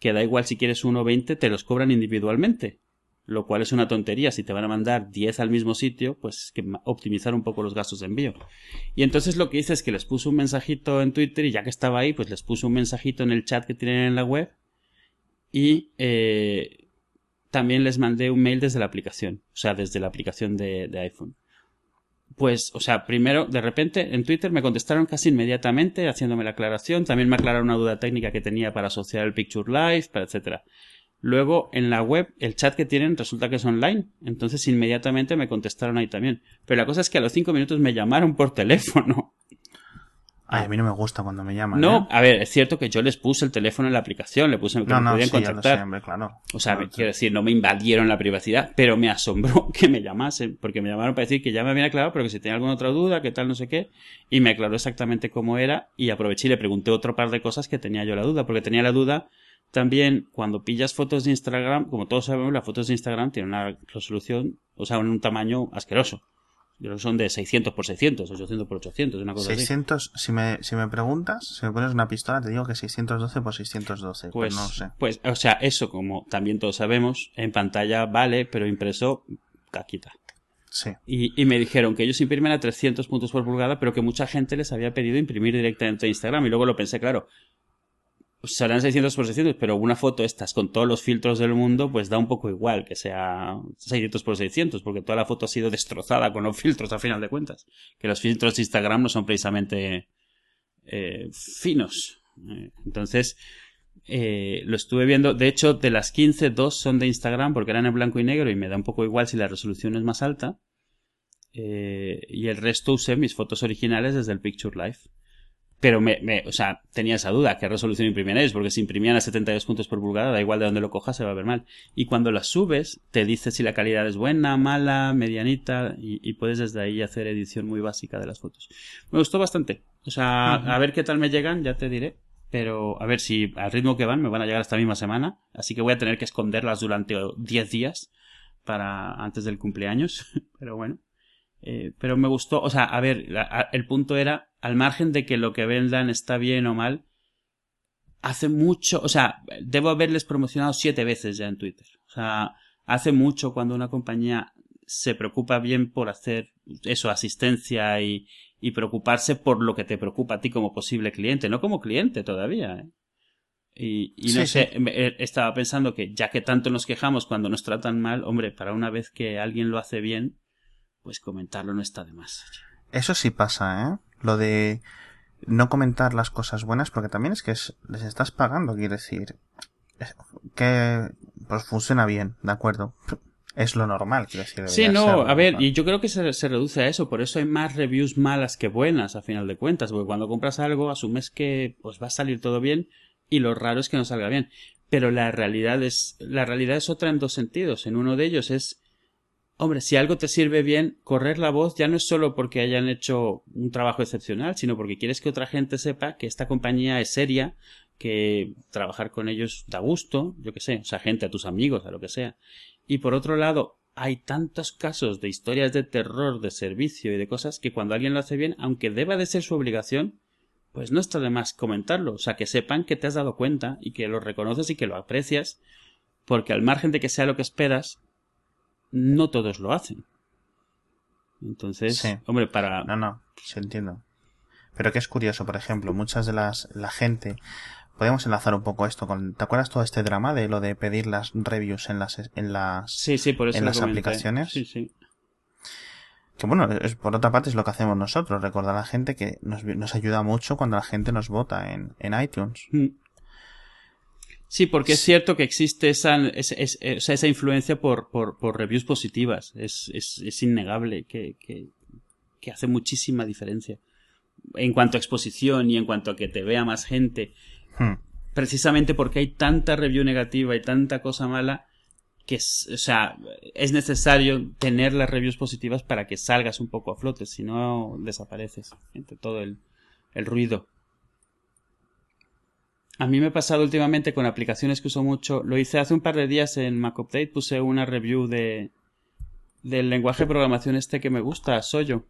que da igual si quieres uno o 20, te los cobran individualmente. Lo cual es una tontería. Si te van a mandar 10 al mismo sitio, pues que optimizar un poco los gastos de envío. Y entonces lo que hice es que les puse un mensajito en Twitter y ya que estaba ahí, pues les puse un mensajito en el chat que tienen en la web y eh, también les mandé un mail desde la aplicación, o sea, desde la aplicación de, de iPhone pues, o sea, primero, de repente, en Twitter me contestaron casi inmediatamente, haciéndome la aclaración. También me aclararon una duda técnica que tenía para asociar el Picture Live, etcétera. Luego, en la web, el chat que tienen resulta que es online. Entonces, inmediatamente me contestaron ahí también. Pero la cosa es que a los cinco minutos me llamaron por [LAUGHS] teléfono. Ay, a mí no me gusta cuando me llaman. No, ¿eh? a ver, es cierto que yo les puse el teléfono en la aplicación, le puse que no, me no, podían sí, ya lo contactar. sé, hombre, claro. O sea, Claro, quiero decir, no me invadieron la privacidad, pero me asombró [LAUGHS] que me llamasen, porque me llamaron para decir que ya me habían aclarado, pero que si tenía alguna otra duda, que tal, no sé qué, y me aclaró exactamente cómo era, y aproveché y le pregunté otro par de cosas que tenía yo la duda, porque tenía la duda también cuando pillas fotos de Instagram, como todos sabemos, las fotos de Instagram tienen una resolución, o sea, un tamaño asqueroso. Yo son de 600 por 600, 800 por 800, una cosa así. 600, si me, si me preguntas, si me pones una pistola, te digo que 612 por 612, Pues, pero no sé. pues, o sea, eso, como también todos sabemos, en pantalla vale, pero impreso, caquita. Sí. Y, y me dijeron que ellos imprimen a 300 puntos por pulgada, pero que mucha gente les había pedido imprimir directamente a Instagram. Y luego lo pensé, claro, serán 600 por 600, pero una foto estas con todos los filtros del mundo, pues da un poco igual que sea 600 por 600, porque toda la foto ha sido destrozada con los filtros a final de cuentas. Que los filtros de Instagram no son precisamente eh, finos. Eh, Entonces, eh, lo estuve viendo. De hecho, de las 15, dos son de Instagram porque eran en blanco y negro y me da un poco igual si la resolución es más alta. Eh, y el resto usé mis fotos originales desde el Picture Live. Pero me, me, o sea, tenía esa duda, ¿qué resolución imprimiréis? Porque si imprimían a 72 puntos por pulgada, da igual de dónde lo cojas, se va a ver mal. Y cuando las subes, te dice si la calidad es buena, mala, medianita, y, y puedes desde ahí hacer edición muy básica de las fotos. Me gustó bastante. O sea, a ver qué tal me llegan, ya te diré. Pero a ver si al ritmo que van me van a llegar esta misma semana. Así que voy a tener que esconderlas durante 10 días para antes del cumpleaños. [LAUGHS] Pero bueno. Eh, pero me gustó, o sea, a ver, la- a- el punto era, al margen de que lo que vendan está bien o mal, hace mucho, o sea, debo haberles promocionado siete veces ya en Twitter. O sea, hace mucho cuando una compañía se preocupa bien por hacer eso, asistencia y, y preocuparse por lo que te preocupa a ti como posible cliente, no como cliente todavía. ¿eh? Y, y no Sí, sé, eh, estaba pensando que ya que tanto nos quejamos cuando nos tratan mal, hombre, para una vez que alguien lo hace bien, pues comentarlo no está de más. Eso sí pasa, ¿eh? Lo de no comentar las cosas buenas, porque también es que es- les estás pagando, quiere decir. Que pues funciona bien, ¿de acuerdo? Es lo normal, quiero decir. Sí, no, a ver, normal. y yo creo que se, se reduce a eso, por eso hay más reviews malas que buenas a final de cuentas, porque cuando compras algo asumes que pues va a salir todo bien y lo raro es que no salga bien. Pero la realidad es, la realidad es otra en dos sentidos. En uno de ellos es, hombre, si algo te sirve bien, correr la voz ya no es solo porque hayan hecho un trabajo excepcional, sino porque quieres que otra gente sepa que esta compañía es seria, que trabajar con ellos da gusto, yo que sé, o sea, gente, a tus amigos, a lo que sea. Y por otro lado, hay tantos casos de historias de terror, de servicio y de cosas que cuando alguien lo hace bien, aunque deba de ser su obligación, pues no está de más comentarlo. O sea, que sepan que te has dado cuenta y que lo reconoces y que lo aprecias, porque al margen de que sea lo que esperas, no todos lo hacen. Entonces, Sí. hombre, para... No, no, se entiendo. Pero que es curioso, por ejemplo, muchas de las, la gente, podemos enlazar un poco esto con, ¿te acuerdas todo este drama de lo de pedir las reviews en las, en las, Sí, sí, por eso en las comenté. aplicaciones? Sí, sí. que bueno, es, por otra parte es lo que hacemos nosotros, recordar a la gente que nos, nos ayuda mucho cuando la gente nos vota en, en iTunes. Mm. Sí, porque es cierto que existe esa, es- sea, esa influencia por, por, por reviews positivas. Es, innegable que, que, que hace muchísima diferencia. En cuanto a exposición y en cuanto a que te vea más gente. Hmm. Precisamente porque hay tanta review negativa y tanta cosa mala que es, o sea, es necesario tener las reviews positivas para que salgas un poco a flote, si no desapareces entre todo el, el ruido. A mí me ha pasado últimamente con aplicaciones que uso mucho. Lo hice hace un par de días en Mac Update. Puse una review de del lenguaje de programación este que me gusta, Soyo.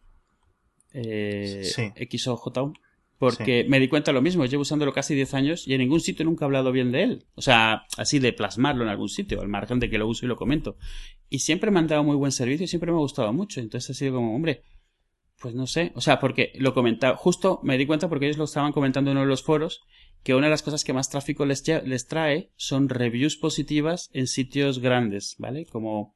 eh, Sí. XOJ, porque me di cuenta de lo mismo, llevo usándolo casi 10 años y en ningún sitio nunca he hablado bien de él. O sea, así de plasmarlo en algún sitio, al margen de que lo uso y lo comento. Y siempre me han dado muy buen servicio y siempre me ha gustado mucho. Entonces ha sido como, hombre, pues no sé. O sea, porque lo comentaba, justo me di cuenta porque ellos lo estaban comentando en uno de los foros, que una de las cosas que más tráfico les, les trae son reviews positivas en sitios grandes, ¿vale? Como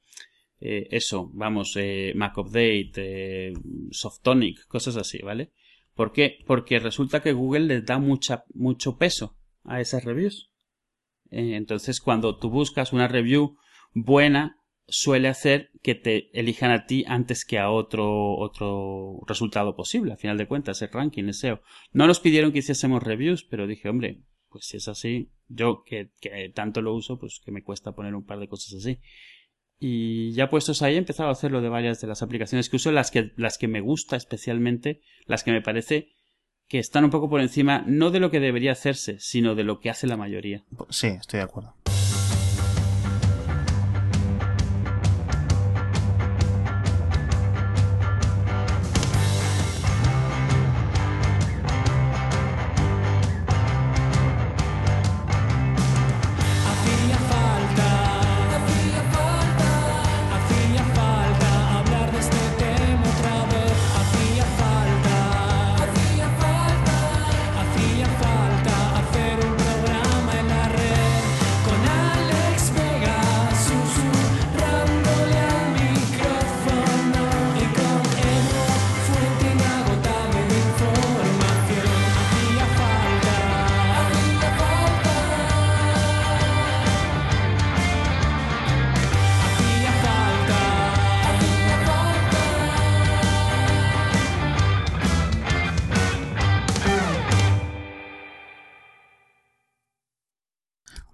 eh, eso, vamos, eh, Mac Update, eh, Softonic, cosas así, ¿vale? ¿Por qué? Porque resulta que Google les da mucha, mucho peso a esas reviews. Eh, entonces, cuando tú buscas una review buena, suele hacer que te elijan a ti antes que a otro, otro resultado posible. A final de cuentas, el ranking, el SEO. No nos pidieron que hiciésemos reviews, pero dije, hombre, pues si es así, yo que, que tanto lo uso, pues que me cuesta poner un par de cosas así. Y ya puestos ahí he empezado a hacerlo de varias de las aplicaciones que uso, las que, las que me gusta especialmente, las que me parece que están un poco por encima, no de lo que debería hacerse, sino de lo que hace la mayoría. Sí, estoy de acuerdo.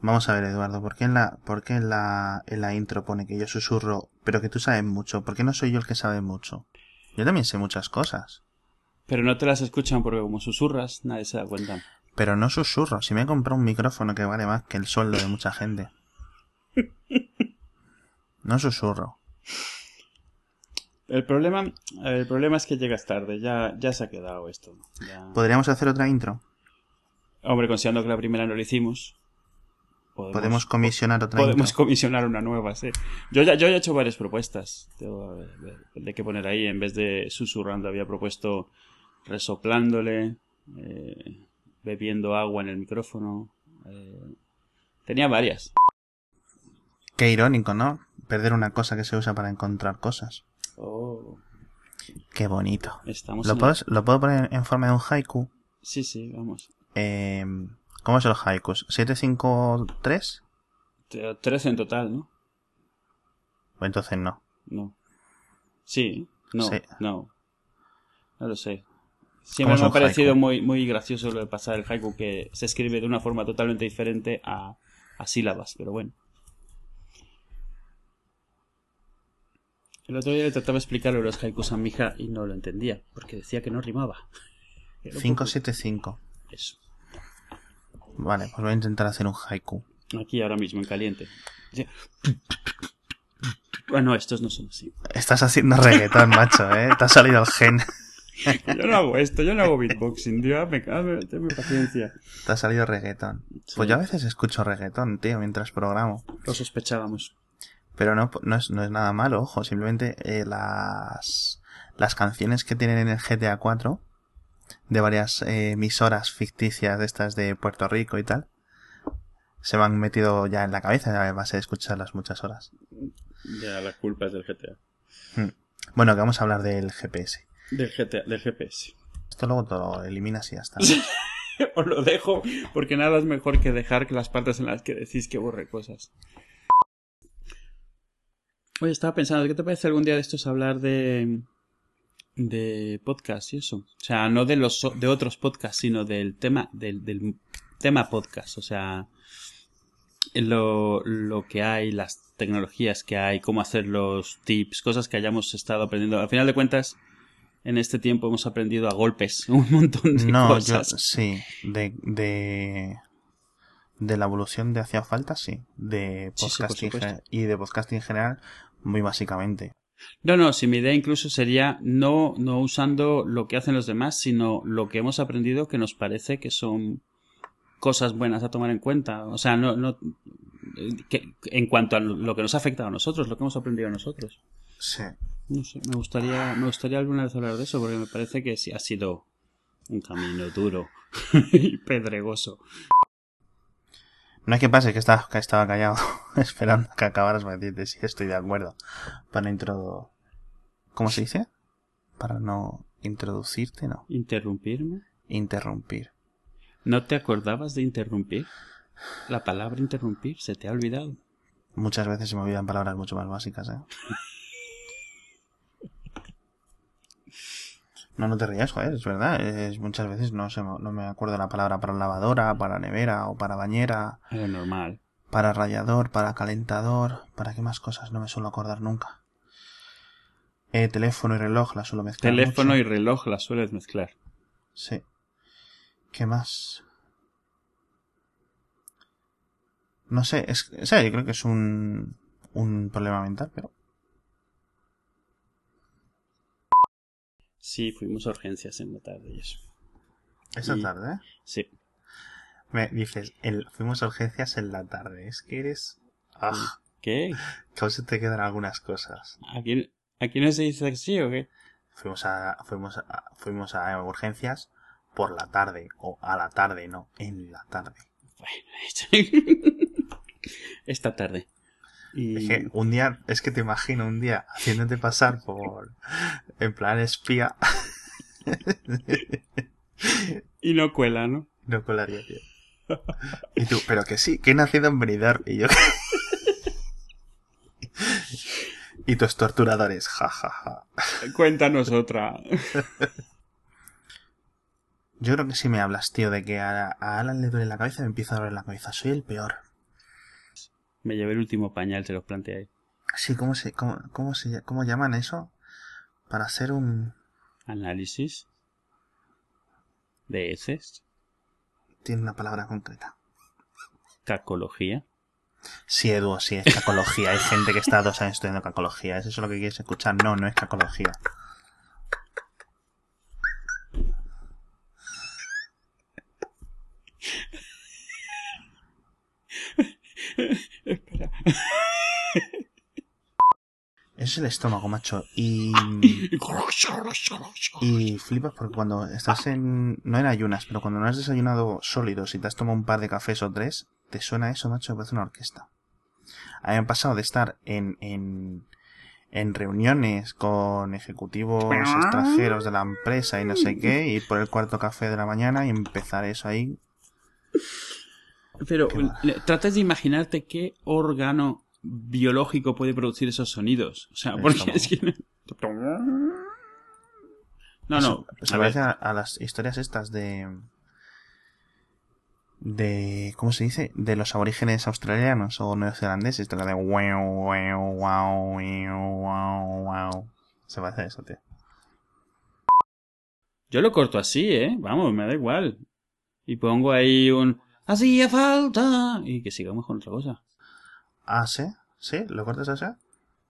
Vamos a ver, Eduardo, ¿por qué en la, por qué en la, en la intro pone que yo susurro, pero que tú sabes mucho? ¿Por qué no soy yo el que sabe mucho? Yo también sé muchas cosas. Pero no te las escuchan porque como susurras, nadie se da cuenta. Pero no susurro. Si me he comprado un micrófono que vale más que el sueldo de mucha gente. No susurro. El problema, el problema es que llegas tarde, ya, ya se ha quedado esto. Ya- ¿Podríamos hacer otra intro? Hombre, considerando que la primera no lo hicimos, ¿Podemos comisionar otra podemos intro? comisionar una nueva, sí. Yo ya, yo ya he hecho varias propuestas Tengo, ver, de qué poner ahí. En vez de susurrando, había propuesto resoplándole, eh, bebiendo agua en el micrófono. eh, tenía varias. Qué irónico, ¿no? Perder una cosa que se usa para encontrar cosas. Oh, Qué bonito. estamos ¿Lo puedo, ¿Lo puedo poner en forma de un haiku? Sí, sí, vamos. Eh, ¿Cómo son los haikus? ¿753? Te- 13 en total, ¿no? O entonces no. No. Sí, no, Sí. no. No lo sé. ¿Cómo Siempre me ha parecido haiku? muy, muy gracioso lo de pasar el haiku que se escribe de una forma totalmente diferente a, a sílabas, pero bueno. El otro día le trataba de explicarle los haikus a mi hija y no lo entendía, porque decía que no rimaba. [LAUGHS] Era un poco 575. Eso. Vale, pues voy a intentar hacer un haiku. Aquí ahora mismo, en caliente. Bueno, estos no son así. Estás haciendo reggaetón, macho, ¿eh? Te ha salido el gen. [LAUGHS] Yo no hago esto, yo no hago beatboxing, tío. Me, tenme paciencia. Te ha salido reggaetón. Sí. Pues yo a veces escucho reggaetón, tío, mientras programo. Lo sospechábamos. Pero no, no, es, no es nada malo, ojo. Simplemente eh, las, las canciones que tienen en el GTA 4 de varias eh, emisoras ficticias de estas de Puerto Rico y tal se me han metido ya en la cabeza a base de escucharlas muchas horas. Ya, la culpa es del GTA. Bueno, que vamos a hablar del GPS. Del GTA, del GPS. Esto luego todo lo eliminas y ya está. [LAUGHS] Os lo dejo porque nada es mejor que dejar las partes en las que decís que borre cosas. Oye, estaba pensando, ¿qué te parece algún día de estos hablar de de podcast y eso? O sea, no de los de otros podcasts, sino del tema del, del tema podcast, o sea, lo, lo que hay, las tecnologías que hay, cómo hacer los tips, cosas que hayamos estado aprendiendo. Al final de cuentas, en este tiempo hemos aprendido a golpes [LAUGHS] un montón de No, yo cosas. sí, de, de de la evolución de hacía falta, sí, de Sí, sí, por podcasting y de podcasting en general, muy básicamente. No, no, si mi idea incluso sería no, no usando lo que hacen los demás, sino lo que hemos aprendido que nos parece que son cosas buenas a tomar en cuenta. O sea, no, no, que, en cuanto a lo que nos ha afectado a nosotros, lo que hemos aprendido nosotros. Sí. No sé, me gustaría, me gustaría alguna vez hablar de eso, porque me parece que sí ha sido un camino duro [LAUGHS] y pedregoso. No es que pase que estaba, que estaba callado [LAUGHS] esperando que acabaras para decirte sí, estoy de acuerdo. Para intro... ¿Cómo se dice? Para no introducirte, no. ¿Interrumpirme? Interrumpir. ¿No te acordabas de interrumpir? La palabra interrumpir se te ha olvidado. Muchas veces se me olvidan palabras mucho más básicas, ¿eh? [LAUGHS] No, no te rías, joder, es verdad. Es, muchas veces no, se, me- no me acuerdo la palabra para lavadora, para nevera o para bañera, Era normal. Para rallador, para calentador, para qué más cosas no me suelo acordar nunca. Eh, teléfono y reloj la suelo mezclar. Teléfono mucho. y reloj las sueles mezclar. Sí. ¿Qué más? No sé, es, o sea, yo creo que es un, un problema mental, pero Sí, fuimos a urgencias en la tarde y eso. esa Y- tarde. Sí. Me dices, el, fuimos a urgencias en la tarde. Es que eres... Ah, ¿Qué? que aún se te quedan algunas cosas. ¿Aquí, aquí no se dice así o qué? Fuimos a, fuimos a, fuimos a urgencias por la tarde. O a la tarde, no. En la tarde. [LAUGHS] Esta tarde. Y... Es que un día, es que te imagino un día haciéndote pasar por... En plan espía. [LAUGHS] y no cuela, ¿no? No colaría, tío. Y tú, pero que sí, que he nacido en Benidorm. Y yo... y tus torturadores, ja, ja, ja. Cuéntanos otra. Yo creo que si me hablas, tío, de que a, a Alan le duele la cabeza, me empieza a doler la cabeza. Soy el peor. Me llevé el último pañal, se los planteé. Sí, ¿cómo se, cómo, cómo se, cómo llaman eso? Para hacer un... Análisis. De heces. Tiene una palabra concreta. Cacología. Sí, Edu, sí, es cacología. Hay gente que está dos años estudiando cacología. ¿Es eso lo que quieres escuchar? No, no es cacología. [LAUGHS] Espera. Es el estómago, macho. Y... [LAUGHS] Y flipas porque cuando estás en... No en ayunas, pero cuando no has desayunado sólidos y te has tomado un par de cafés o tres, te suena eso, macho, me parece una orquesta. A mí me ha pasado de estar en, en, en reuniones con ejecutivos extranjeros de la empresa y no sé qué, y ir por el cuarto café de la mañana y empezar eso ahí. Pero tratas de imaginarte qué órgano biológico puede producir esos sonidos. O sea, porque es que... No, no. Se parece a, a las historias estas de... De... ¿Cómo se dice? De los aborígenes australianos o neozelandeses. De... Wow, wow, wow, wow, wow, wow. Se parece a eso, tío. Yo lo corto así, ¿eh? Vamos, me da igual. Y pongo ahí un... Hacía falta. Y que sigamos con otra cosa. Ah, ¿sí? ¿Lo cortas así?